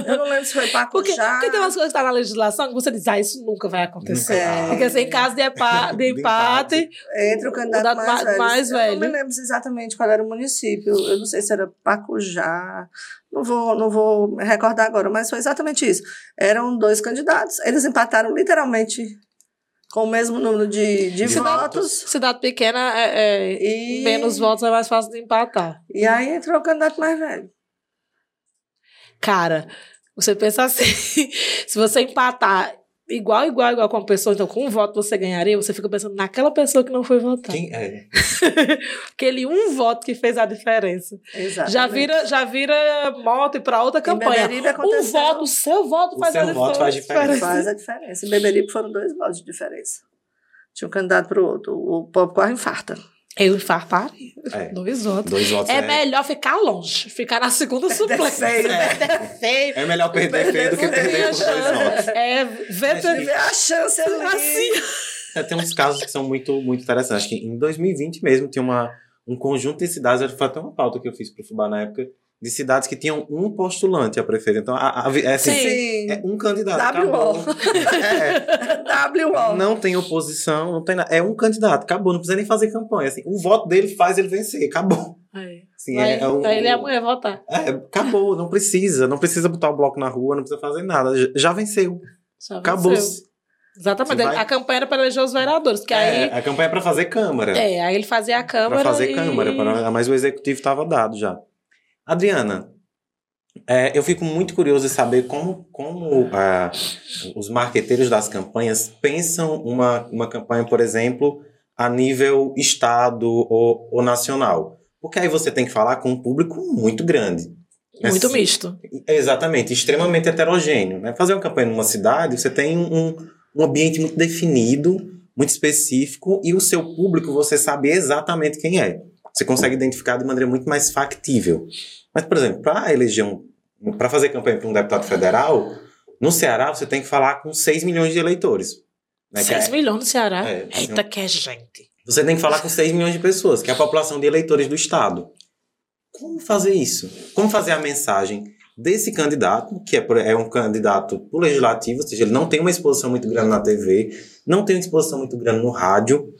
Eu não lembro se foi Pacujá. Porque, porque tem umas coisas que estão na legislação que você diz, ah, isso nunca vai acontecer. Vai. Porque assim, em caso de, epa- de empate, Entre o candidato O da- mais, velho. mais Eu não velho. me lembro exatamente qual era o município. Eu não sei se era Pacujá. Não vou, não vou recordar agora, mas foi exatamente isso. Eram dois candidatos. Eles empataram literalmente com o mesmo número de, de De votos. cidade pequena, é, é, E, menos votos é mais fácil de empatar. e aí entrou o candidato mais velho. Cara, você pensa assim, se você empatar igual, igual, igual com a pessoa, então com um voto você ganharia, você fica pensando naquela pessoa que não foi votar. Quem é? Aquele um voto que fez a diferença. Exatamente. Já vira, já vira moto para outra campanha. Um voto, o seu voto O faz seu a voto faz diferença. Faz a diferença. Em Beberibe foram dois votos de diferença. Tinha um candidato para o outro. O povo quase infarta. Eu infartaria. É. Dois votos. Dois votos É, é, melhor ficar longe, ficar na segunda suplência. né? Feio. é melhor perder feio do que Perder por dois chance. votos. É, ver a chance ali. assim. É, tem uns casos que são muito, muito interessantes. Acho que em 2020 mesmo tinha uma, um conjunto de cidades, acho que foi até uma pauta que eu fiz pro Fubá na época, de cidades que tinham um postulante a prefeito. Então, a, a- é, assim, Sim. é um candidato. WO. É, WO. não tem oposição, não tem nada. É um candidato, acabou. Não precisa nem fazer campanha. Assim, o voto dele faz ele vencer, acabou. É. Assim, Vai, é, é um- ele e a mulher votar. é, acabou, não precisa. Não precisa botar o bloco na rua, não precisa fazer nada. Já, venceu. Já Acabou. venceu. Exatamente. Vai- A campanha era para eleger os vereadores, que aí. É, a campanha é para fazer Câmara. É, aí ele fazia a Câmara. Para fazer e... Câmara, pra, mas o executivo estava dado já. Adriana, é, eu fico muito curioso de saber como, como ah, os marqueteiros das campanhas pensam uma, uma campanha, por exemplo, a nível estado ou, ou nacional. Porque aí você tem que falar com um público muito grande. Muito misto. Exatamente, extremamente heterogêneo. Né? Fazer uma campanha numa cidade, você tem um, um ambiente muito definido, muito específico, e o seu público você sabe exatamente quem é. Você consegue identificar de maneira muito mais factível. Mas, por exemplo, para eleger um. Para fazer campanha para um deputado federal, no Ceará você tem que falar com 6 milhões de eleitores. Né? Que 6 é- milhões no Ceará. É, Eita, que é gente. você tem que falar com 6 milhões de pessoas, que é a população de eleitores do Estado. Como fazer isso? Como fazer a mensagem desse candidato, que é, é um candidato pro legislativo, ou seja, ele não tem uma exposição muito grande na TV, não tem uma exposição muito grande no rádio,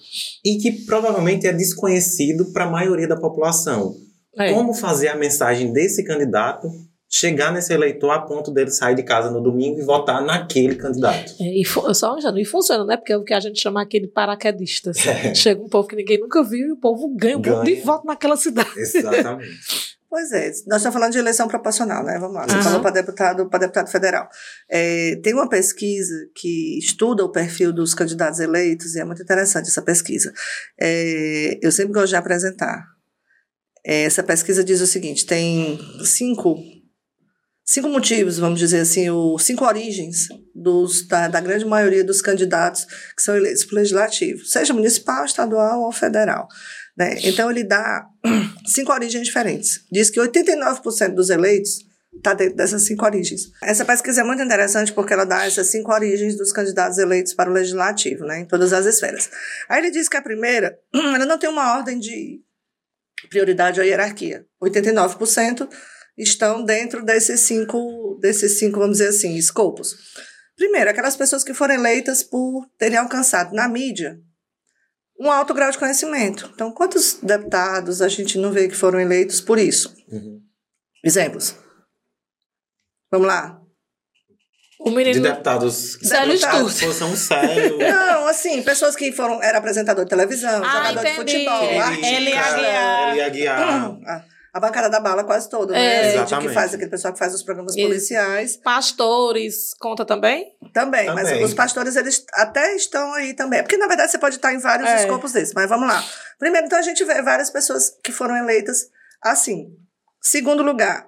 e que provavelmente é desconhecido para a maioria da população. É. Como fazer a mensagem desse candidato chegar nesse eleitor a ponto dele sair de casa no domingo e votar naquele candidato? É, e só um e funciona, né? Porque é o que a gente chama aqui de paraquedistas. Chega um povo que ninguém nunca viu e o povo ganha um Ganha. monte de voto naquela cidade. Exatamente. Pois é, nós estamos falando de eleição proporcional, né? Vamos lá, você Aham. falou para deputado, para deputado federal. É, tem uma pesquisa que estuda o perfil dos candidatos eleitos e é muito interessante essa pesquisa. É, eu sempre gosto de apresentar. É, essa pesquisa diz o seguinte: tem cinco, cinco motivos, vamos dizer assim, o, cinco origens dos, da, da grande maioria dos candidatos que são eleitos para o legislativo, seja municipal, estadual ou federal. Né? Então, ele dá cinco origens diferentes. Diz que 89% dos eleitos está dentro dessas cinco origens. Essa pesquisa é muito interessante porque ela dá essas cinco origens dos candidatos eleitos para o legislativo, né, em todas as esferas. Aí ele diz que a primeira, ela não tem uma ordem de prioridade ou hierarquia. 89% estão dentro desses cinco, desses cinco, vamos dizer assim, escopos. Primeiro, aquelas pessoas que foram eleitas por terem alcançado na mídia um alto grau de conhecimento. Então, quantos deputados a gente não vê que foram eleitos por isso? Uhum. Exemplos. Vamos lá. O De menino. deputados Célio Deputados. Sturz. Posição sério. Não, assim, pessoas que foram, era apresentador de televisão, Ah, jogador de entendi. futebol, artista. Ele Aguiar. Ele Aguiar. A, a bancada da bala quase toda, É. né? Gente Exatamente. que faz, aquele pessoal que faz os programas policiais. Pastores, conta também? Também, mas Também. os pastores, eles até estão aí também. Porque, na verdade, você pode estar em vários É. escopos desses. Mas vamos lá. Primeiro, então, a gente vê várias pessoas que foram eleitas assim. Segundo lugar,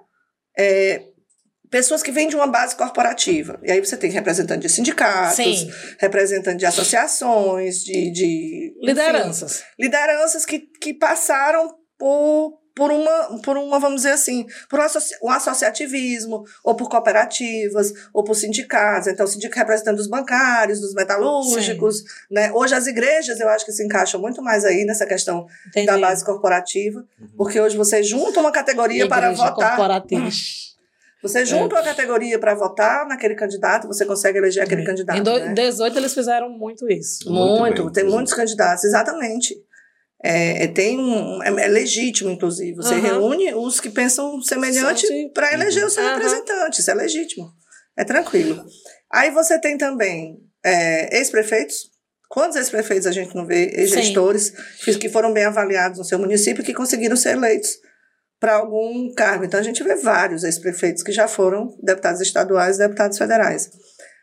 é, pessoas que vêm de uma base corporativa. E aí você tem representante de sindicatos, Sim. representante de associações, de... de enfim, Lideranças. lideranças que, que passaram por, por, uma, por uma, vamos dizer assim, por um, associ- um associativismo, ou por cooperativas, ou por sindicatos. Então, sindicato representando os bancários, dos metalúrgicos. Né? Hoje, as igrejas, eu acho que se encaixam muito mais aí nessa questão Entendi. da base corporativa, porque hoje você junta uma categoria para Igreja votar. corporativa. Você junta uma categoria para votar naquele candidato, você consegue eleger aquele candidato. Em do- né? 18 eles fizeram muito isso. Muito Muito, bem, tem muitos candidatos, exatamente. É, é, tem um, é, é legítimo, inclusive. Você Aham. reúne os que pensam semelhante para eleger o seu Aham. representante. Isso é legítimo. É tranquilo. Aí você tem também é, ex-prefeitos. Quantos ex-prefeitos a gente não vê? Ex-gestores que- que foram bem avaliados no seu município e que conseguiram ser eleitos para algum cargo. Então a gente vê vários ex-prefeitos que já foram deputados estaduais e deputados federais.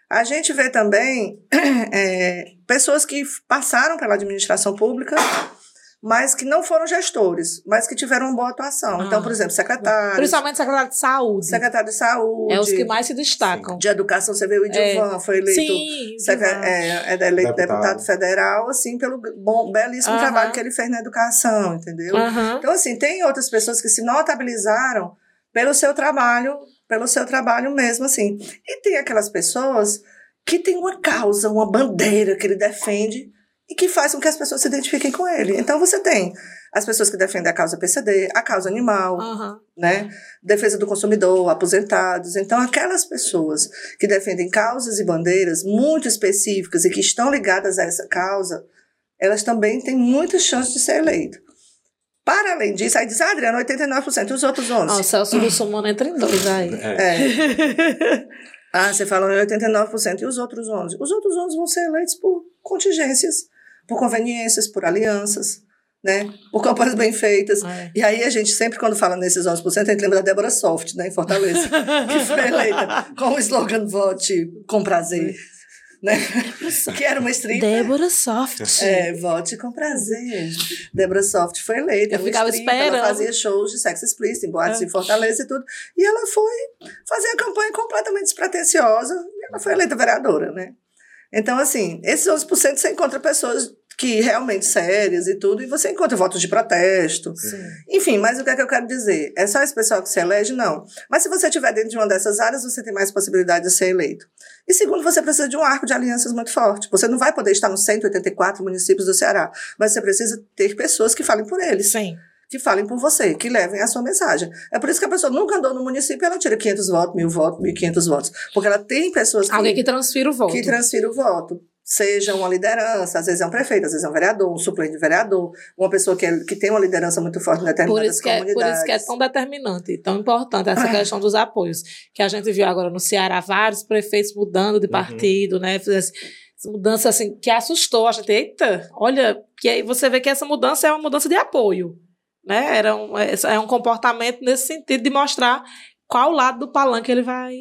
A gente vê também é, pessoas que passaram pela administração pública, mas que não foram gestores, mas que tiveram uma boa atuação. Ah. então, por exemplo, secretários, Principalmente secretário de saúde. secretário de saúde, É os que mais se destacam. de educação, você vê o Idilvan, foi eleito Sim, secre- é, é eleito Deputado. deputado. federal, assim, pelo bom, belíssimo Aham. trabalho que ele fez na educação, entendeu? Aham. Então, assim, tem outras pessoas que se notabilizaram pelo seu trabalho, pelo seu trabalho mesmo, assim. E tem aquelas pessoas que têm uma causa, uma bandeira que ele defende e que faz com que as pessoas se identifiquem com ele. Então, você tem as pessoas que defendem a causa PCD, a causa animal, Aham. né? Defesa do consumidor, aposentados. Então, aquelas pessoas que defendem causas e bandeiras muito específicas e que estão ligadas a essa causa, elas também têm muitas chances de ser eleito. Para além disso, aí diz, ah, Adriano, 89%, e os outros 11%? Ah, o Celso Russomano entra em dois aí. É. É. Ah, você falou em 89%, e os outros 11%? Os outros 11% vão ser eleitos por contingências, por conveniências, por alianças, né? por campanhas bem feitas. É. E aí a gente sempre, quando fala nesses 11%, a gente lembra da Débora Soft, né, em Fortaleza, que foi eleita com o slogan Vote com prazer. Né? que era uma stripper. Débora Soft. É, vote com prazer. Débora Soft foi eleita. Eu ficava stripper, Ela esperando. fazia shows de sexo explícito em boates É. em Fortaleza e tudo. E ela foi fazer a campanha completamente despretensiosa. E ela foi eleita vereadora, né? Então, assim, esses 11% você encontra pessoas que realmente sérias e tudo, e você encontra votos de protesto. Sim. Enfim, mas o que é que eu quero dizer? É só esse pessoal que se elege? Não. Mas se você estiver dentro de uma dessas áreas, você tem mais possibilidade de ser eleito. E segundo, você precisa de um arco de alianças muito forte. Você não vai poder estar nos 184 municípios do Ceará, mas você precisa ter pessoas que falem por eles, Sim. que falem por você, que levem a sua mensagem. É por isso que a pessoa nunca andou no município ela tira 500 votos, 1000 votos, 1500 votos. Porque ela tem pessoas que, Alguém que transfira o voto. que transfira o voto. Seja uma liderança, às vezes é um prefeito, às vezes é um vereador, um suplente de vereador, uma pessoa que, é- que tem uma liderança muito forte em Por determinadas isso, que é, por comunidades. isso que é tão determinante, tão importante essa questão dos apoios. Que a gente viu agora no Ceará vários prefeitos mudando de partido, né? Fez Essa mudança assim que assustou a gente. Eita, olha, que aí você vê que essa mudança é uma mudança de apoio. Né? Era um, é, é um comportamento nesse sentido de mostrar qual lado do palanque ele vai,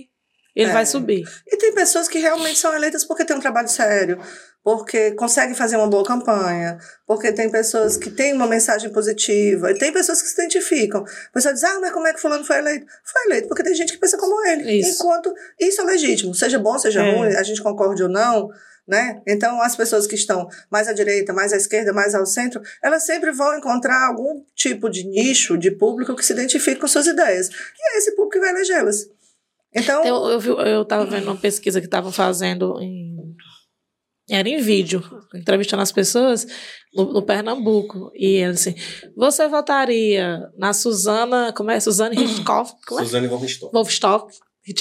ele É. vai subir. E tem pessoas que realmente são eleitas porque têm um trabalho sério, porque conseguem fazer uma boa campanha, porque tem pessoas que têm uma mensagem positiva, e tem pessoas que se identificam. A pessoa diz, ah, mas como é que fulano foi eleito? Foi eleito porque tem gente que pensa como ele. Isso. Enquanto isso é legítimo, seja bom, seja É. ruim, a gente concorde ou não, né? Então, as pessoas que estão mais à direita, mais à esquerda, mais ao centro, elas sempre vão encontrar algum tipo de nicho de público que se identifique com suas ideias. E é esse público que vai elegê-las. Então, Eu, eu, vi, eu tava vendo uma pesquisa que estavam fazendo em. Era em vídeo, entrevistando as pessoas no, no Pernambuco. E ele assim: você votaria na Suzana. Como é? Suzane? Como é? Suzane Richthofen. Wolfstock?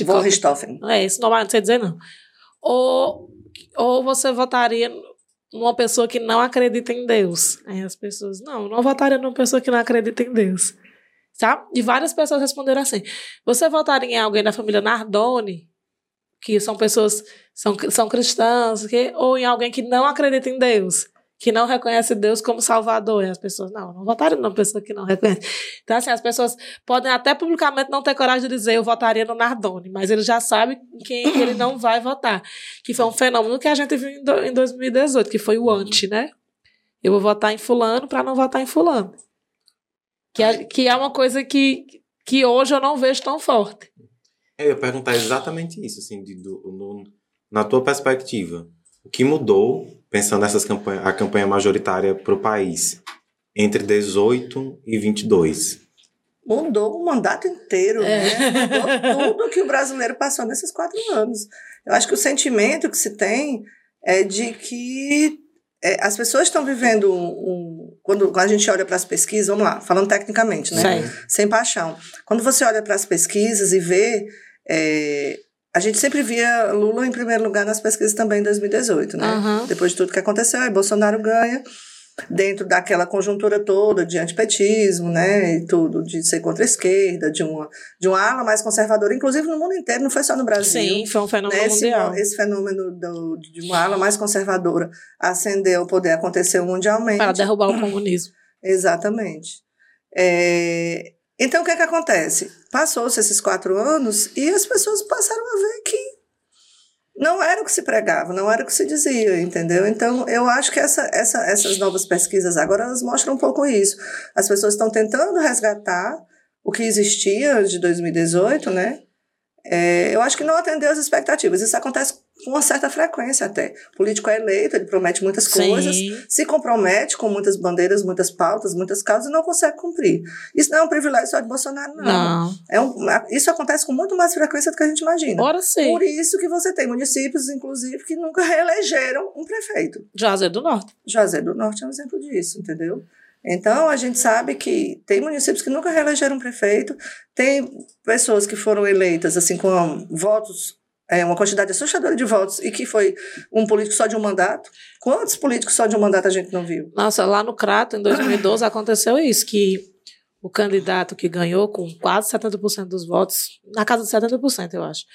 Von Richthofen. É, esse nome não sei dizer, não. Ou, ou você votaria numa pessoa que não acredita em Deus. Aí as pessoas, não, eu não votaria numa pessoa que não acredita em Deus. Tá? E várias pessoas responderam assim: você votaria em alguém da família Nardoni, que são pessoas, são, são cristãs, que, ou em alguém que não acredita em Deus, que não reconhece Deus como Salvador? E as pessoas, não, não votaria numa pessoa que não reconhece. Então, assim, as pessoas podem até publicamente não ter coragem de dizer eu votaria no Nardoni, mas ele já sabe em quem ele não vai votar. Que foi um fenômeno que a gente viu em, do, em 2018, que foi o anti, né? Eu vou votar em fulano para não votar em fulano. Que é, que é uma coisa que, que hoje eu não vejo tão forte. Eu ia perguntar exatamente isso, assim, de, do, no- na tua perspectiva. O que mudou, pensando nessas campanha, a campanha majoritária para o país, entre 18 e 22? mudou o mandato inteiro, É. né? Mudou tudo que o brasileiro passou nesses quatro anos. Eu acho que o sentimento que se tem é de que é, as pessoas estão vivendo um, um- quando, quando a gente olha para as pesquisas, vamos lá, falando tecnicamente, né? Sei. Sem paixão. Quando você olha para as pesquisas e vê, é, a gente sempre via Lula em primeiro lugar nas pesquisas também em 2018, né? Aham. Depois de tudo que aconteceu, aí Bolsonaro ganha dentro daquela conjuntura toda de antipetismo, né, e tudo, de ser contra a esquerda, de uma, de uma ala mais conservadora, inclusive no mundo inteiro, não foi só no Brasil. Sim, foi um fenômeno né, esse, mundial. esse fenômeno do, de uma ala mais conservadora ascender ao poder aconteceu mundialmente. Para derrubar o comunismo. Exatamente. É, então, o que é que acontece? Passou-se esses quatro anos e as pessoas passaram a ver que não era o que se pregava, não era o que se dizia, entendeu? Então, eu acho que essa, essa, essas novas pesquisas agora elas mostram um pouco isso. As pessoas estão tentando resgatar o que existia de 2018, né? É, eu acho que não atendeu às expectativas. Isso acontece com uma certa frequência até. O político é eleito, ele promete muitas Sim. coisas, se compromete com muitas bandeiras, muitas pautas, muitas causas e não consegue cumprir. Isso não é um privilégio só de Bolsonaro, não. Não. É um, isso acontece com muito mais frequência do que a gente imagina. Ora sim. Por isso que você tem municípios, inclusive, que nunca reelegeram um prefeito. Juazeiro do Norte. Juazeiro do Norte é um exemplo disso, entendeu? Então, a gente sabe que tem municípios que nunca reelegeram um prefeito, tem pessoas que foram eleitas, assim, com votos, é, uma quantidade assustadora de votos, e que foi um político só de um mandato. Quantos políticos só de um mandato a gente não viu? Nossa, lá no Crato, em 2012, aconteceu isso, que o candidato que ganhou com quase 70% dos votos, na casa de 70%, eu acho,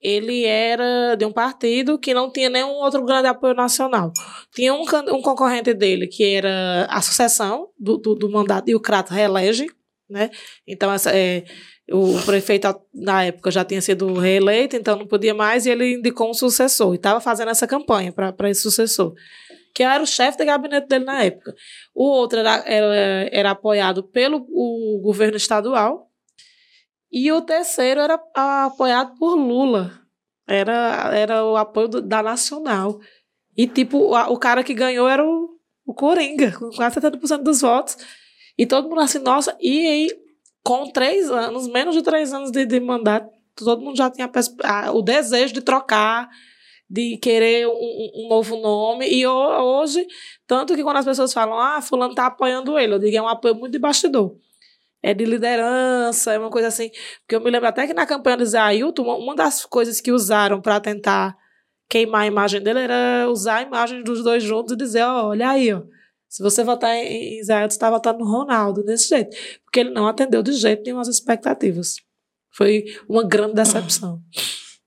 ele era de um partido que não tinha nenhum outro grande apoio nacional. Tinha um, um concorrente dele, que era a sucessão do, do, do mandato, e o Crato reelege, né? Então, essa, é, o prefeito, na época, já tinha sido reeleito, então não podia mais, e ele indicou um sucessor, e estava fazendo essa campanha para esse sucessor que era o chefe de gabinete dele na época. O outro era, era, era apoiado pelo o governo estadual. E o terceiro era apoiado por Lula. Era, era o apoio do- da Nacional. E, tipo, a- o cara que ganhou era o, o Coringa, com quase 70% dos votos. E todo mundo assim, nossa, e aí, com três anos, menos de três anos de, de mandato, todo mundo já tinha a- o desejo de trocar, de querer um, um- novo nome. E ho- hoje, tanto que quando as pessoas falam, ah, fulano tá apoiando ele, eu digo, é um apoio muito de bastidor. É de liderança, é uma coisa assim. Porque eu me lembro até que na campanha do Zé Ailton, uma- das coisas que usaram para tentar queimar a imagem dele era usar a imagem dos dois juntos e dizer, ó, olha aí, ó. Se você votar em, Ailton, você está votando no Ronaldo, desse jeito. Porque ele não atendeu de jeito nenhum as expectativas. Foi uma grande decepção.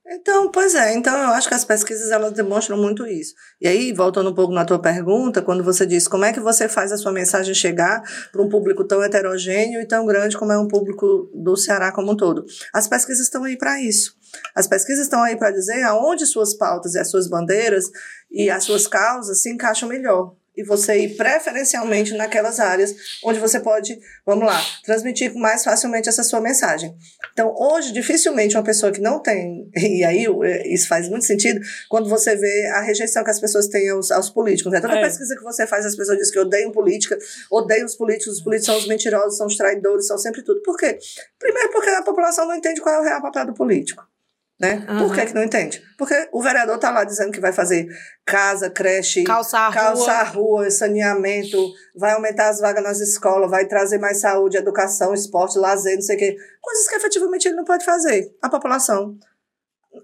Então, pois é, então eu acho que as pesquisas elas demonstram muito isso. E aí, voltando um pouco na tua pergunta, quando você disse como é que você faz a sua mensagem chegar para um público tão heterogêneo e tão grande como é um público do Ceará como um todo. As pesquisas estão aí para isso. As pesquisas estão aí para dizer aonde suas pautas e as suas bandeiras e as suas causas se encaixam melhor. E você ir preferencialmente naquelas áreas onde você pode, vamos lá, transmitir mais facilmente essa sua mensagem. Então, hoje, dificilmente uma pessoa que não tem, e aí eh, isso faz muito sentido, quando você vê a rejeição que as pessoas têm aos, aos políticos. Né? Toda É. pesquisa que você faz, as pessoas dizem que odeiam política, odeiam os políticos, os políticos são os mentirosos, são os traidores, são sempre tudo. Por quê? Primeiro, porque a população não entende qual é o real papel do político. Né? Por Aham. que, que não entende? Porque o vereador está lá dizendo que vai fazer casa, creche, Calçar a calçar a rua. rua, saneamento, vai aumentar as vagas nas escolas, vai trazer mais saúde, educação, esporte, lazer, não sei o quê. Coisas que efetivamente ele não pode fazer. A população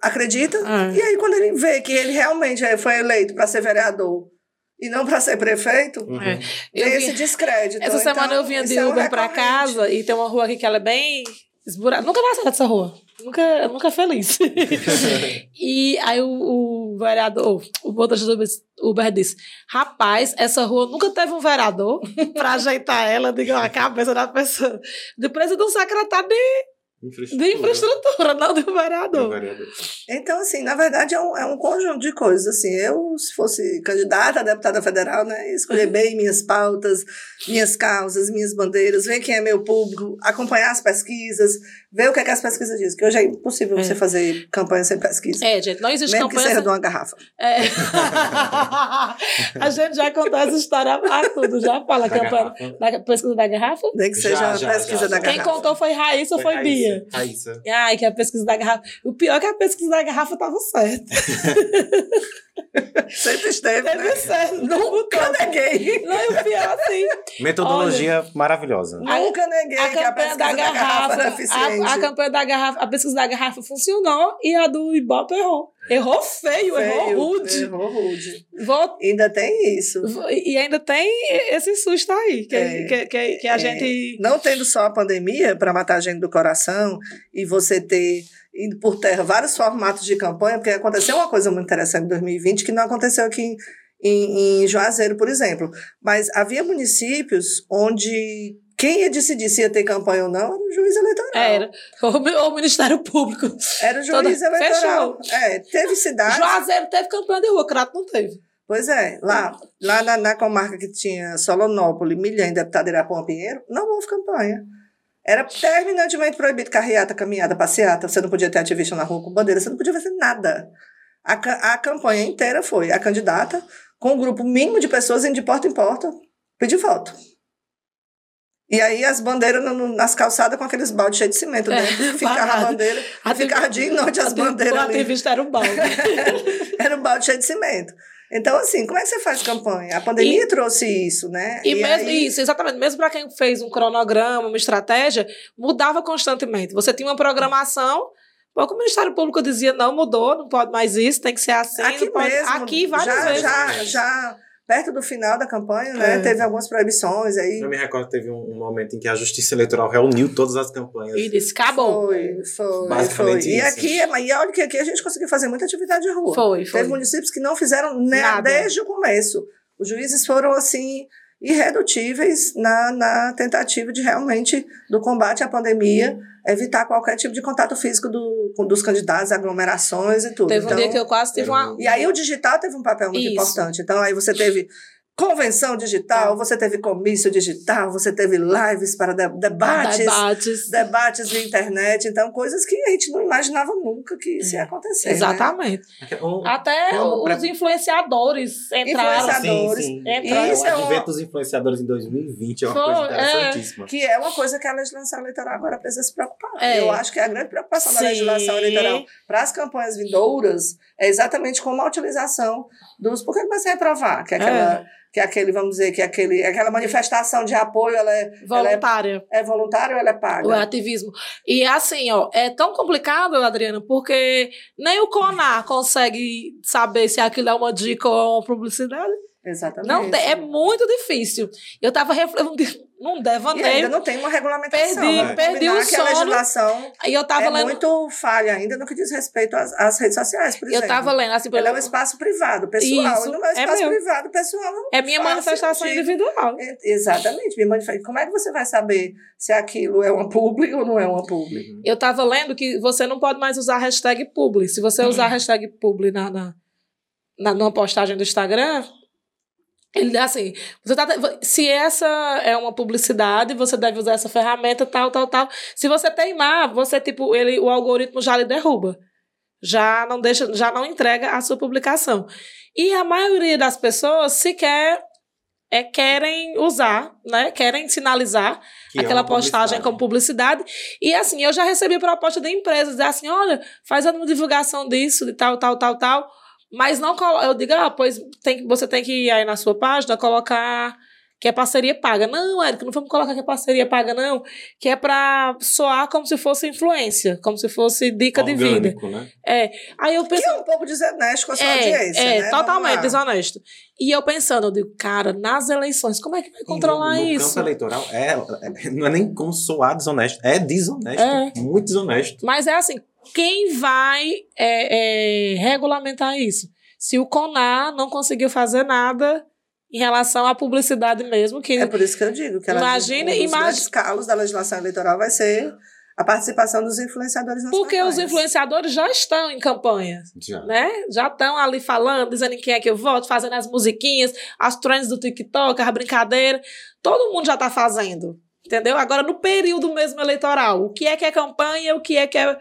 acredita. É. E aí, quando ele vê que ele realmente eh, foi eleito para ser vereador e não para ser prefeito, Uhum. É. tem Eu esse vim- descrédito. essa semana Então, eu vinha de é um Uber pra recorrente. casa e tem uma rua aqui que ela é bem esburacada. Nunca passei dessa rua. Nunca, nunca feliz. e aí o, o vereador, o motorista do Uber, disse: Rapaz, essa rua nunca teve um vereador pra ajeitar ela, digo, a cabeça da pessoa. De preço de um secretário de, Infraestrutura. de infraestrutura, não de um Do vereador. vereador. Então, assim, na verdade é um, é um conjunto de coisas. Assim, eu, se fosse candidata a deputada federal, né, escolher bem minhas pautas, minhas causas, minhas bandeiras, ver quem é meu público, acompanhar as pesquisas, ver o que, é que as pesquisas dizem. Que hoje é impossível É. você fazer campanha sem pesquisa. É, gente, não existe Mesmo que campanha. seja sem- de uma garrafa. É. a gente já contou essa história há tudo, já fala a Da campanha garrafa. da pesquisa da garrafa. Nem que Já, seja a já, pesquisa já, da já. Quem garrafa. contou foi Raíssa ou foi Raíssa, Bia? Raíssa. Ai, que a pesquisa da garrafa. O pior é que a pesquisa da garrafa tava certa. Sempre esteve, Teve né? Nunca neguei. Não, e o pior assim. Metodologia maravilhosa. Nunca neguei A que a campanha pesquisa da da garrafa era garrafa. eficiente. A, a campanha da garrafa, a pesquisa da garrafa funcionou e a do Ibope errou. Errou feio, errou Feio, rude. Errou rude. Vou- Ainda tem isso. e ainda tem esse susto aí, que, É. que, que, que a É. gente. Não tendo só a pandemia para matar a gente do coração e você ter indo por terra vários formatos de campanha, porque aconteceu uma coisa muito interessante em 2020 que não aconteceu aqui em, em, em Juazeiro, por exemplo. Mas havia municípios onde quem ia decidir se ia ter campanha ou não era o juiz eleitoral. Era. Ou o Ministério Público. Era o juiz Toda- eleitoral. É, teve cidades. Juazeiro teve campanha de rua, Crato não teve. Pois é, lá, lá na, na comarca que tinha Solonópolis, Milhã e deputado Irapuã Pinheiro, não houve campanha. Era terminantemente proibido carreata, caminhada, passeata. Você não podia ter ativista na rua com bandeira, você não podia fazer nada. A, a campanha inteira foi a candidata com um grupo mínimo de pessoas indo de porta em porta pedir voto. E aí as bandeiras no- nas calçadas com aqueles baldes cheios de cimento É, dentro. Ficava a bandeira, Ati- ficava dia e noite as bandeiras O ali. ativista era um balde. Era um balde cheio de cimento. Então, assim, como é que você faz campanha? A pandemia trouxe isso, né? E, mesmo aí- isso, exatamente. Mesmo para quem fez um cronograma, uma estratégia, mudava constantemente. Você tinha uma programação, pouco o Ministério Público dizia, não mudou, não pode mais isso, tem que ser assim. Aqui pode... mesmo, Aqui várias já, vezes. já, já perto do final da campanha, né? É. Teve algumas proibições aí. Eu me recordo que teve um, um momento em que a Justiça Eleitoral reuniu todas as campanhas. E disse, acabou. Foi, foi, Basicamente foi. E aqui, e olha que aqui a gente conseguiu fazer muita atividade de rua. Foi, foi. Teve municípios que não fizeram né, Nada. desde o começo. Os juízes foram, assim, irredutíveis na, na tentativa de realmente, do combate à pandemia, evitar qualquer tipo de contato físico do, com- dos candidatos, aglomerações e tudo. Teve um Então, dia que eu quase tive uma. E aí o digital teve um papel muito Isso. importante. Então aí você teve convenção digital, você teve comício digital, você teve lives para de- debates, debates. debates via internet, então coisas que a gente não imaginava nunca que isso ia acontecer. né? Exatamente. Um, Até os pre- influenciadores entraram. Influenciadores. Sim, sim. Entraram. É, Isso o é advento dos influenciadores em 2020 é uma Foi, coisa é. interessantíssima. Que é uma coisa que a legislação eleitoral agora precisa se preocupar. É. Eu acho que a grande preocupação da Sim. legislação eleitoral para as campanhas vindouras é exatamente como a utilização dos. Por que se reprovar? Que é aquela. Que é aquele, vamos dizer, que é aquele, aquela manifestação de apoio, ela é, ela é, Voluntária. é voluntária ou ela é paga? O ativismo. E assim, ó, é tão complicado, Adriana, porque nem o CONAR consegue saber se aquilo é uma dica ou uma publicidade. Exatamente. Não é muito difícil. Eu tava refletindo num E ainda devaneio. não tem uma regulamentação. Perdi- Vamos perdi combinar o que a sono. legislação Aí eu tava é lendo. muito falha ainda no que diz respeito às, às redes sociais, por Eu exemplo. tava lendo, assim, Ela é um espaço privado, pessoal. Isso, e meu é espaço meu. privado, pessoal não é minha manifestação individual. É, Exatamente, minha manifestação. Como é que você vai saber se aquilo é uma pública ou não é uma pública? Eu tava lendo que você não pode mais usar a hashtag publi. Se você usar a hashtag publi na, na, na, numa postagem do Instagram, ele dá assim, você tá, se essa é uma publicidade, você deve usar essa ferramenta, tal, tal, tal. Se você teimar, você, tipo, ele, o algoritmo já lhe derruba. Já não deixa, já não entrega a sua publicação. E a maioria das pessoas sequer é, querem usar, né? Querem sinalizar Que é aquela uma postagem como publicidade. E assim, eu já recebi proposta de empresas, dizer assim, olha, faz uma divulgação disso, de tal, tal, tal, tal. Mas não colo- eu digo, ah, pois tem, você tem que ir aí na sua página colocar que é parceria paga. Não, Érico, não vamos colocar que é parceria paga, não. Que é pra soar como se fosse influência, como se fosse dica de vida. Orgânico, né? É. Aí eu Que pensei. é um pouco desonesto com a sua É, audiência, é né? totalmente desonesto. E eu pensando, eu digo, cara, nas eleições, como é que vai controlar no, no isso? campo eleitoral, é, é- não é nem como soar desonesto, é desonesto. É. Muito desonesto. Mas é assim, quem vai é, é, regulamentar isso? Se o CONAR não conseguiu fazer nada em relação à publicidade mesmo, que É por isso que eu digo que ela, Imagina- um dos grandes calos da legislação eleitoral vai ser a participação dos influenciadores nas porque os campanhas. influenciadores já estão em campanha, Já. né? Já estão ali falando, dizendo em quem é que eu voto, fazendo as musiquinhas, as trends do TikTok, as brincadeiras. Todo mundo já está fazendo, entendeu? Agora, no período mesmo eleitoral, o que é que é campanha, o que é que é,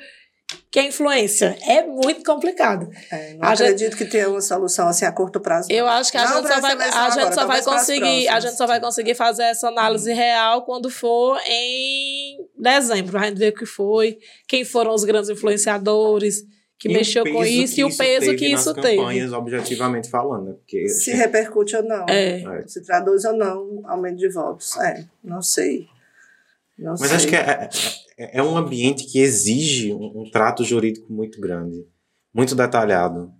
que é influência? É muito complicado. É, não A gente- acredito que tenha uma solução assim a curto prazo. Eu acho que a Não gente só vai, a gente agora, só vai conseguir, a gente só vai conseguir fazer essa análise real quando for em dezembro, a gente ver o que foi, quem foram os grandes influenciadores que E mexeu com isso e o peso que isso teve. campanhas, objetivamente falando, né? Porque Se repercute ou não. É. É. Se traduz ou não aumento de votos. É, não sei. Não Mas sei. acho que é, é, é um ambiente que exige um, um trato jurídico muito grande, muito detalhado.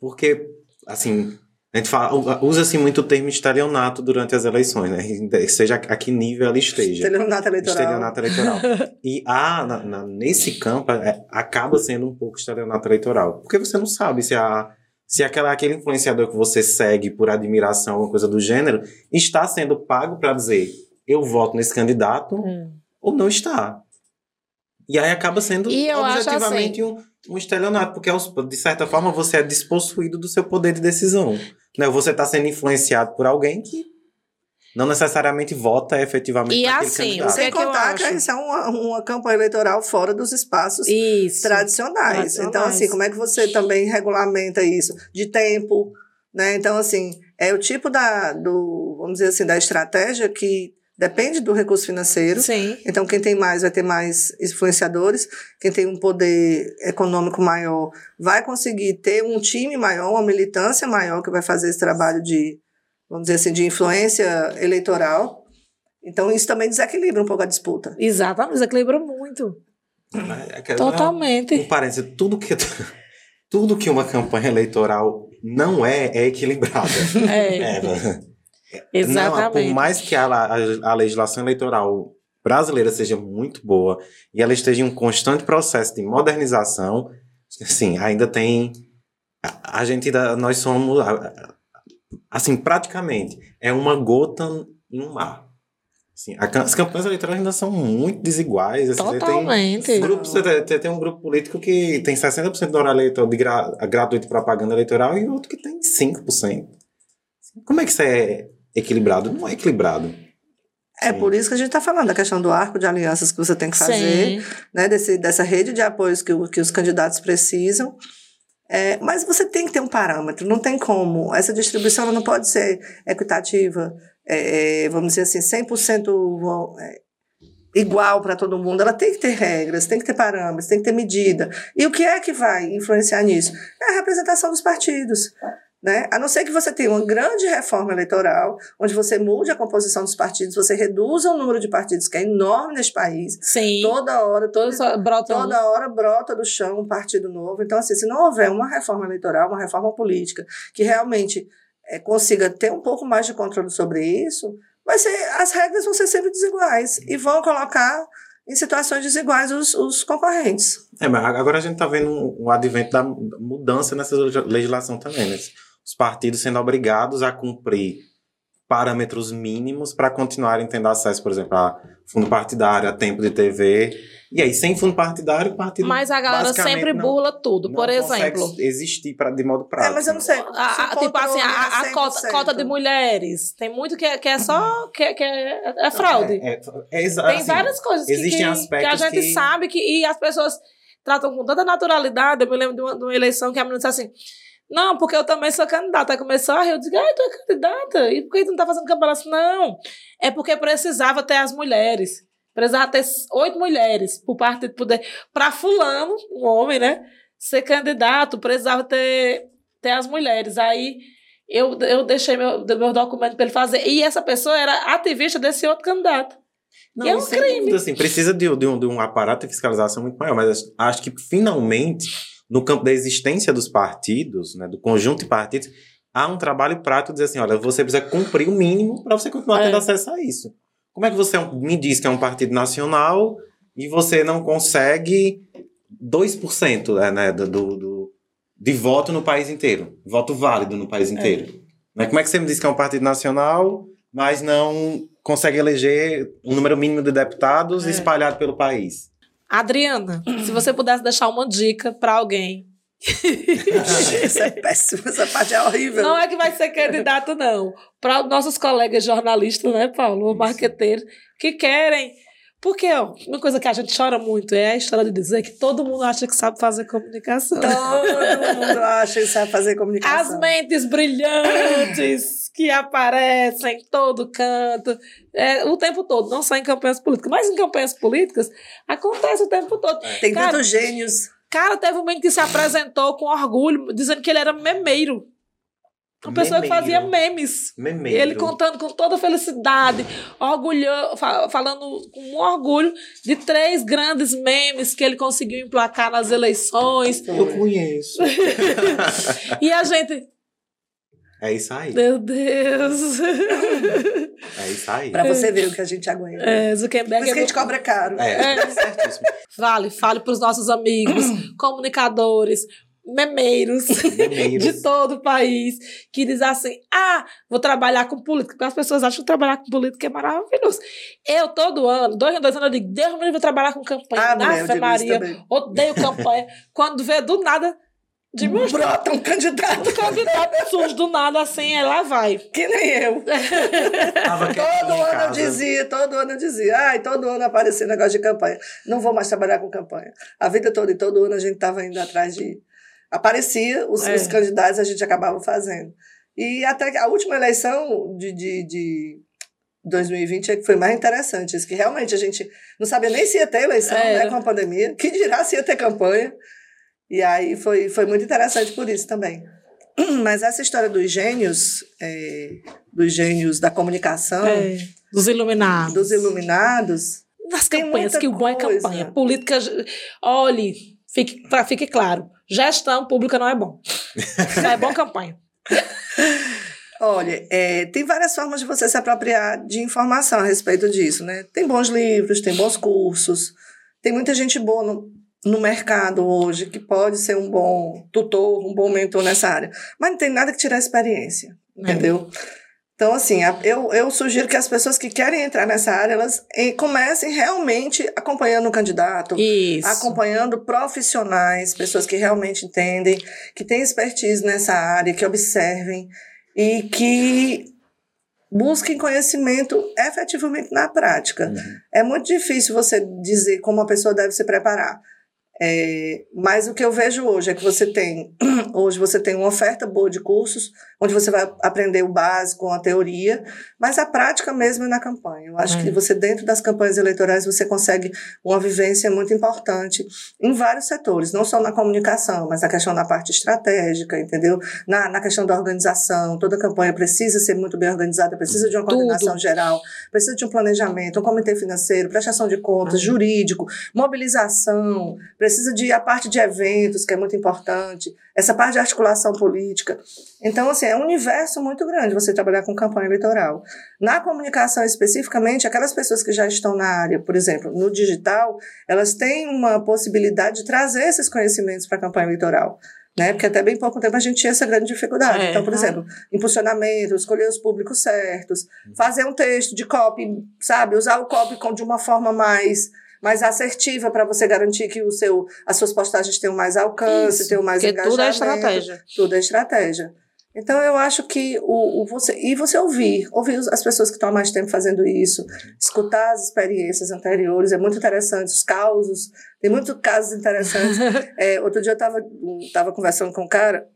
Porque, assim, a gente fala, usa-se muito o termo estelionato durante as eleições, né? Seja a que nível ela esteja. Estelionato eleitoral. Estelionato eleitoral. E há, na- na- nesse campo, é, acaba sendo um pouco estelionato eleitoral. Porque você não sabe se, a, se aquela, aquele influenciador que você segue por admiração, alguma coisa do gênero, está sendo pago para dizer eu voto nesse candidato Hum. ou não está. E aí acaba sendo E eu acho objetivamente um, um estelionato, porque aos- de certa forma você é despossuído do seu poder de decisão. Né? Você está sendo influenciado por alguém que não necessariamente vota efetivamente E assim, candidato. que é Sem que eu contar que acho? isso é uma, uma campanha eleitoral fora dos espaços Isso. tradicionais. Tradicionais. Então, assim, como é que você também regulamenta isso? De tempo, né? Então, assim, é o tipo da, do, vamos dizer assim, da estratégia que depende do recurso financeiro. Sim. Então, quem tem mais vai ter mais influenciadores, quem tem um poder econômico maior vai conseguir ter um time maior, uma militância maior que vai fazer esse trabalho de, vamos dizer assim, de influência eleitoral. Então, isso também desequilibra um pouco a disputa. Exatamente, desequilibra muito. É que- Um Totalmente. parênteses, tudo que, tudo que uma campanha eleitoral não é, é equilibrada. É, É, Não, exatamente. por mais que a, a, a legislação eleitoral brasileira seja muito boa e ela esteja em um constante processo de modernização, assim, ainda tem. A, a gente ainda. Nós somos. Assim, praticamente, é uma gota em um mar. Assim, a as campanhas eleitorais ainda são muito desiguais. assim, você tem- Totalmente. Grupos, você tem- tem um grupo político que tem 60% do horário eleitoral de gra, gratuito de propaganda eleitoral e outro que tem 5%. Como é que isso é equilibrado? Não é equilibrado. É Sim. por isso que a gente está falando da questão do arco de alianças que você tem que fazer, Sim. né, desse, dessa rede de apoios que, que os candidatos precisam. É, mas você tem que ter um parâmetro, não tem como. Essa distribuição ela não pode ser equitativa, é, é, vamos dizer assim, 100% vo- é, igual para todo mundo. Ela tem que ter regras, tem que ter parâmetros, tem que ter medida. E o que é que vai influenciar nisso? É a representação dos partidos. Né? A não ser que você tenha uma grande reforma eleitoral, onde você mude a composição dos partidos, você reduza o número de partidos, que é enorme neste país. Sim. Toda hora, toda, brotam. toda hora brota do chão um partido novo. Então, assim, se não houver uma reforma eleitoral, uma reforma política, que realmente eh, consiga ter um pouco mais de controle sobre isso, vai ser, as regras vão ser sempre desiguais e vão colocar em situações desiguais os, os concorrentes. É, mas agora a gente está vendo um, um advento da mudança nessa legislação também. Né? Os partidos sendo obrigados a cumprir parâmetros mínimos para continuarem tendo acesso, por exemplo, a fundo partidário, a tempo de TV. E aí, sem fundo partidário, o partido. Mas a galera sempre não- burla tudo. não Por exemplo, existir pra, de modo prático. É, mas eu não sei. a- a- tipo assim, a, a é cota, 100%. cota de mulheres. Tem muito que é, que é só. Que, é- que é, é fraude. É, é, é Tem assim, várias coisas que, existem que, aspectos que a gente que- sabe que e as pessoas tratam com tanta naturalidade. Eu me lembro de uma, de uma eleição que a menina disse assim: Não, porque eu também sou candidata. Aí começou a rir. Eu disse: Ah, tu é candidata? E por que tu não tá fazendo campanha? Disse, Não, é porque precisava ter as mulheres. Precisava ter oito mulheres por parte de poder. Para Fulano, um homem, né? Ser candidato, precisava ter, ter as mulheres. Aí. Eu, eu deixei meu, meu documento para ele fazer. E essa pessoa era ativista desse outro candidato. Não, E é um crime. dúvida, assim, precisa de, de um, de um aparato de fiscalização muito maior, mas acho que finalmente, no campo da existência dos partidos, né, do conjunto de partidos, há um trabalho prático de dizer assim: olha, você precisa cumprir o mínimo para você continuar É. tendo acesso a isso. Como é que você é me diz que é um partido nacional e você não consegue 2% né, né, do, do, de voto no país inteiro? Voto válido no país inteiro. Né, Como é que você me diz que é um partido nacional, mas não consegue eleger um número mínimo de deputados É. espalhado pelo país? Adriana, se você pudesse deixar uma dica para alguém. Isso é péssimo, essa parte é horrível. Não é que vai ser candidato, não. Para os nossos colegas jornalistas, né, Paulo? Ou marqueteiros, que querem. Porque, ó, uma coisa que a gente chora muito é a história de dizer que todo mundo acha que sabe fazer comunicação. Todo mundo acha que sabe fazer As comunicação. mentes brilhantes que aparecem em todo canto, é, o tempo todo, não só em campanhas políticas, mas em campanhas políticas acontece o tempo todo. Tem Cara, tantos gênios. Cara, teve um menino que se apresentou com orgulho, dizendo que ele era memeiro. Uma pessoa que fazia Memeiro. memes. Memeiro. Ele contando com toda felicidade, orgulho, fa- falando com orgulho de três grandes memes que ele conseguiu emplacar nas eleições. Eu conheço. E a gente, É isso aí. meu Deus. É isso aí. Pra você ver o que a gente aguenta. É, Por Zuckerberg isso que a é gente cobra caro. É, É. certíssimo. Vale, fale para os nossos amigos, comunicadores. memeiros Memeiros. de todo o país que diz assim: ah, vou trabalhar com política. Porque as pessoas acham que trabalhar com política é maravilhoso. Eu, todo ano, dois em dois anos, eu digo: Deus me livre, vou trabalhar com campanha. Ah, isso Maria, odeio campanha. Quando vê do nada, de meus Brota um candidato do candidato surge do nada assim, aí lá vai. que nem eu. Todo ano eu casa. dizia, todo ano eu dizia, ai, todo ano aparecia negócio de campanha. Não vou mais trabalhar com campanha. A vida toda e todo ano a gente estava indo atrás de. Aparecia os, É. os candidatos, a gente acabava fazendo. E até que a última eleição de, de, de 2020 é que foi mais interessante. Isso que realmente a gente não sabia nem se ia ter eleição Era. né, com a pandemia, que dirá se ia ter campanha. E aí foi, foi muito interessante por isso também. Mas essa história dos gênios, é, dos gênios da comunicação, É, dos iluminados. dos iluminados, Nas Tem campanhas, muita que o bom é campanha. Política, olhe, fique, pra- fique claro, gestão pública não é bom. Só é bom campanha. olha, é, tem várias formas de você se apropriar de informação a respeito disso, né? Tem bons livros, tem bons cursos, tem muita gente boa no, no mercado hoje que pode ser um bom tutor, um bom mentor nessa área. Mas não tem nada que tirar a experiência, entendeu? Então, assim, eu, eu sugiro que as pessoas que querem entrar nessa área, elas comecem realmente acompanhando o candidato, Isso. acompanhando profissionais, pessoas que realmente entendem, que têm expertise nessa área, que observem e que busquem conhecimento efetivamente na prática. Uhum. É muito difícil você dizer como a pessoa deve se preparar. É, mas o que eu vejo hoje é que você tem hoje você tem uma oferta boa de cursos onde você vai aprender o básico, a teoria, mas a prática mesmo é na campanha. Eu acho É. que você dentro das campanhas eleitorais você consegue uma vivência muito importante em vários setores, não só na comunicação, mas na questão da parte estratégica, entendeu? Na, na questão da organização, toda campanha precisa ser muito bem organizada, precisa de uma Tudo. coordenação geral, precisa de um planejamento, um comitê financeiro, prestação de contas, jurídico, mobilização, precisa de a parte de eventos, que é muito importante, essa parte de articulação política. Então, assim, é um universo muito grande você trabalhar com campanha eleitoral. Na comunicação especificamente, aquelas pessoas que já estão na área, por exemplo, no digital, elas têm uma possibilidade de trazer esses conhecimentos para a campanha eleitoral. Né? Porque até bem pouco tempo a gente tinha essa grande dificuldade. É. Então, por exemplo, impulsionamento, escolher os públicos certos, fazer um texto de copy, sabe? Usar o copy com- de uma forma mais mais assertiva para você garantir que o seu, as suas postagens tenham mais alcance, Isso, tenham mais Porque tudo é engajamento. estratégia. Tudo é estratégia. Então eu acho que o, o você e você ouvir, ouvir as pessoas que estão há mais tempo fazendo isso, escutar as experiências anteriores é muito interessante, os causos, tem muitos casos interessantes. É, outro dia eu estava tava conversando com um cara,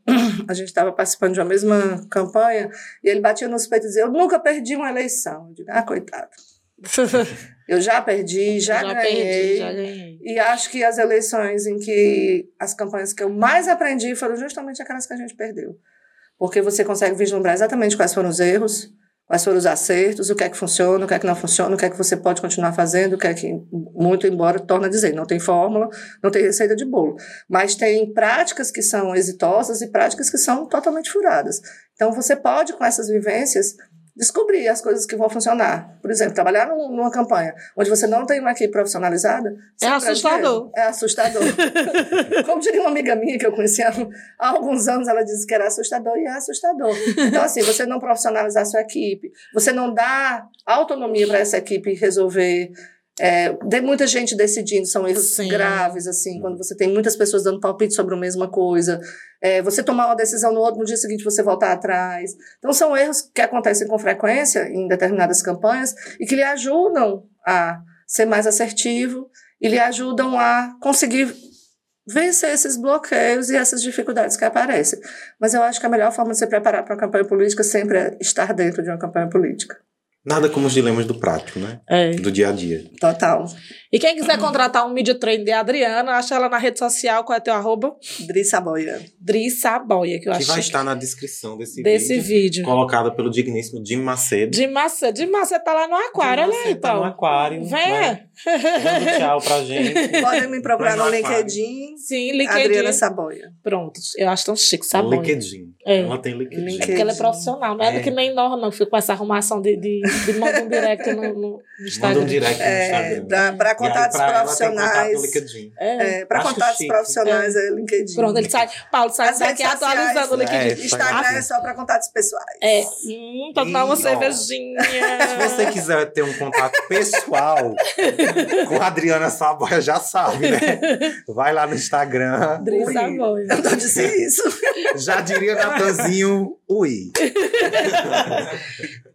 a gente estava participando de uma mesma campanha, e ele batia nos peitos e dizia, eu nunca perdi uma eleição. Eu digo, ah, coitado. Eu já perdi, já, ganhei. perdi, já ganhei. E acho que as eleições em que as campanhas que eu mais aprendi foram justamente aquelas que a gente perdeu. Porque você consegue vislumbrar exatamente quais foram os erros, quais foram os acertos, o que é que funciona, o que é que não funciona, o que é que você pode continuar fazendo, o que é que, muito embora, torna a dizer, não tem fórmula, não tem receita de bolo. Mas tem práticas que são exitosas e práticas que são totalmente furadas. Então você pode, com essas vivências, descobrir as coisas que vão funcionar. Por exemplo, trabalhar num- numa campanha onde você não tem uma equipe profissionalizada. É assustador. É assustador. Como diria uma amiga minha que eu conhecia há alguns anos, ela disse que era assustador e é assustador. Então, assim, você não profissionalizar a sua equipe, você não dá autonomia para essa equipe resolver. É, tem muita gente decidindo, são erros Sim. graves, assim, quando você tem muitas pessoas dando palpite sobre a mesma coisa. É, você tomar uma decisão no outro, no dia seguinte você voltar atrás. Então, são erros que acontecem com frequência em determinadas campanhas e que lhe ajudam a ser mais assertivo e lhe ajudam a conseguir vencer esses bloqueios e essas dificuldades que aparecem. Mas eu acho que a melhor forma de se preparar para uma campanha política sempre é estar dentro de uma campanha política. Nada como os dilemas do prático, né? É. Do dia a dia. Total. E quem quiser contratar um media trainer de Adriana, acha ela na rede social, qual é teu arroba? Dri Saboia. Dri Saboia, que eu Que acho vai que- estar na descrição desse, desse vídeo. vídeo. Colocado pelo digníssimo Jim Macedo. De massa, de massa tá lá no aquário, Jim olha aí, Macedo tá no aquário. Venha. né? dando tchau pra gente. Podem me procurar no é LinkedIn. Sim, LinkedIn. Adriana Saboia. Pronto, eu acho tão chique, sabe? LinkedIn. É. Ela tem LinkedIn. LinkedIn. Porque ela é profissional, não é, É. que nem nós, não. Fica com essa arrumação de, de, de mandar um direct no, no Manda Instagram. um direct no É, Instagram. pra, pra E aí, contatos contato profissionais. LinkedIn. É. É, pra Acho contatos chique. profissionais é, LinkedIn. Pronto, ele sai. Paulo sai As daqui atualizando o LinkedIn. É, Instagram Instagram. é só pra contatos pessoais. É. Hum, pra tomar uma cervejinha. Se você quiser ter um contato pessoal com a Adriana Saboia, já sabe, né? Vai lá no Instagram. Adri Ui. Savoia. Eu não disse isso. Já diria Natanzinho, ui.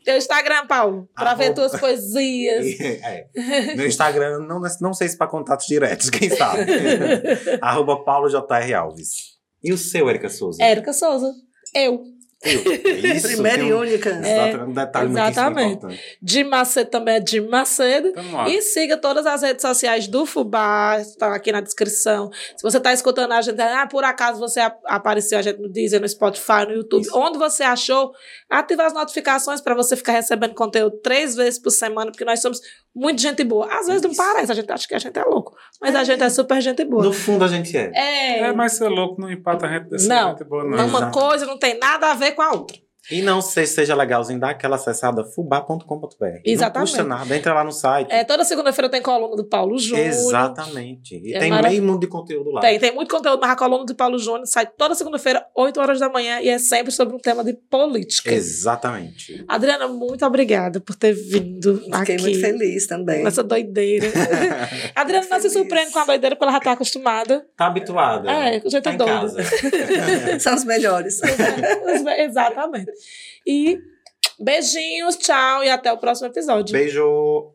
Teu Instagram, Paulo, pra Arroba. ver tuas poesias. É. Meu Instagram, não, não sei se para contatos diretos, quem sabe. Arroba Paulo J.R. Alves. E o seu, Erika Souza? Érica Souza. Eu. Eu. Isso, Primeira tem e um- única. Exato, um detalhe muito exatamente. Jim Macedo também é Jim Macedo. Lá. E siga todas as redes sociais do Fubá, está aqui na descrição. Se você está escutando a gente, ah, por acaso você ap- apareceu a gente no Deezer, no Spotify, no YouTube, Isso. onde você achou, ativa as notificações para você ficar recebendo conteúdo três vezes por semana, porque nós somos muito gente boa. Às vezes não parece, a gente acha que a gente é louco, mas a gente é super gente boa. No fundo, a gente é. É, É, mas ser louco não empata a gente dessa Não. gente boa, não. uma Exato. coisa não tem nada a ver com a outra. E não sei se seja legalzinho, dá aquela acessada fubá.com.br. Exatamente. Não custa nada, entra lá no site. É, toda segunda-feira tem coluna do Paulo Júnior. Exatamente. E É tem marav- meio mundo de conteúdo lá. Tem, tem muito conteúdo, mas a coluna do Paulo Júnior sai toda segunda-feira, 8 horas da manhã, e é sempre sobre um tema de política. Exatamente. Adriana, muito obrigada por ter vindo Fiquei aqui. muito feliz também. Nessa doideira. Adriana não se surpreende com a doideira, porque ela já tá acostumada. Tá habituada. É, o jeito tá em doido. casa. São os melhores. Exatamente. E beijinhos, tchau e até o próximo episódio. Beijo.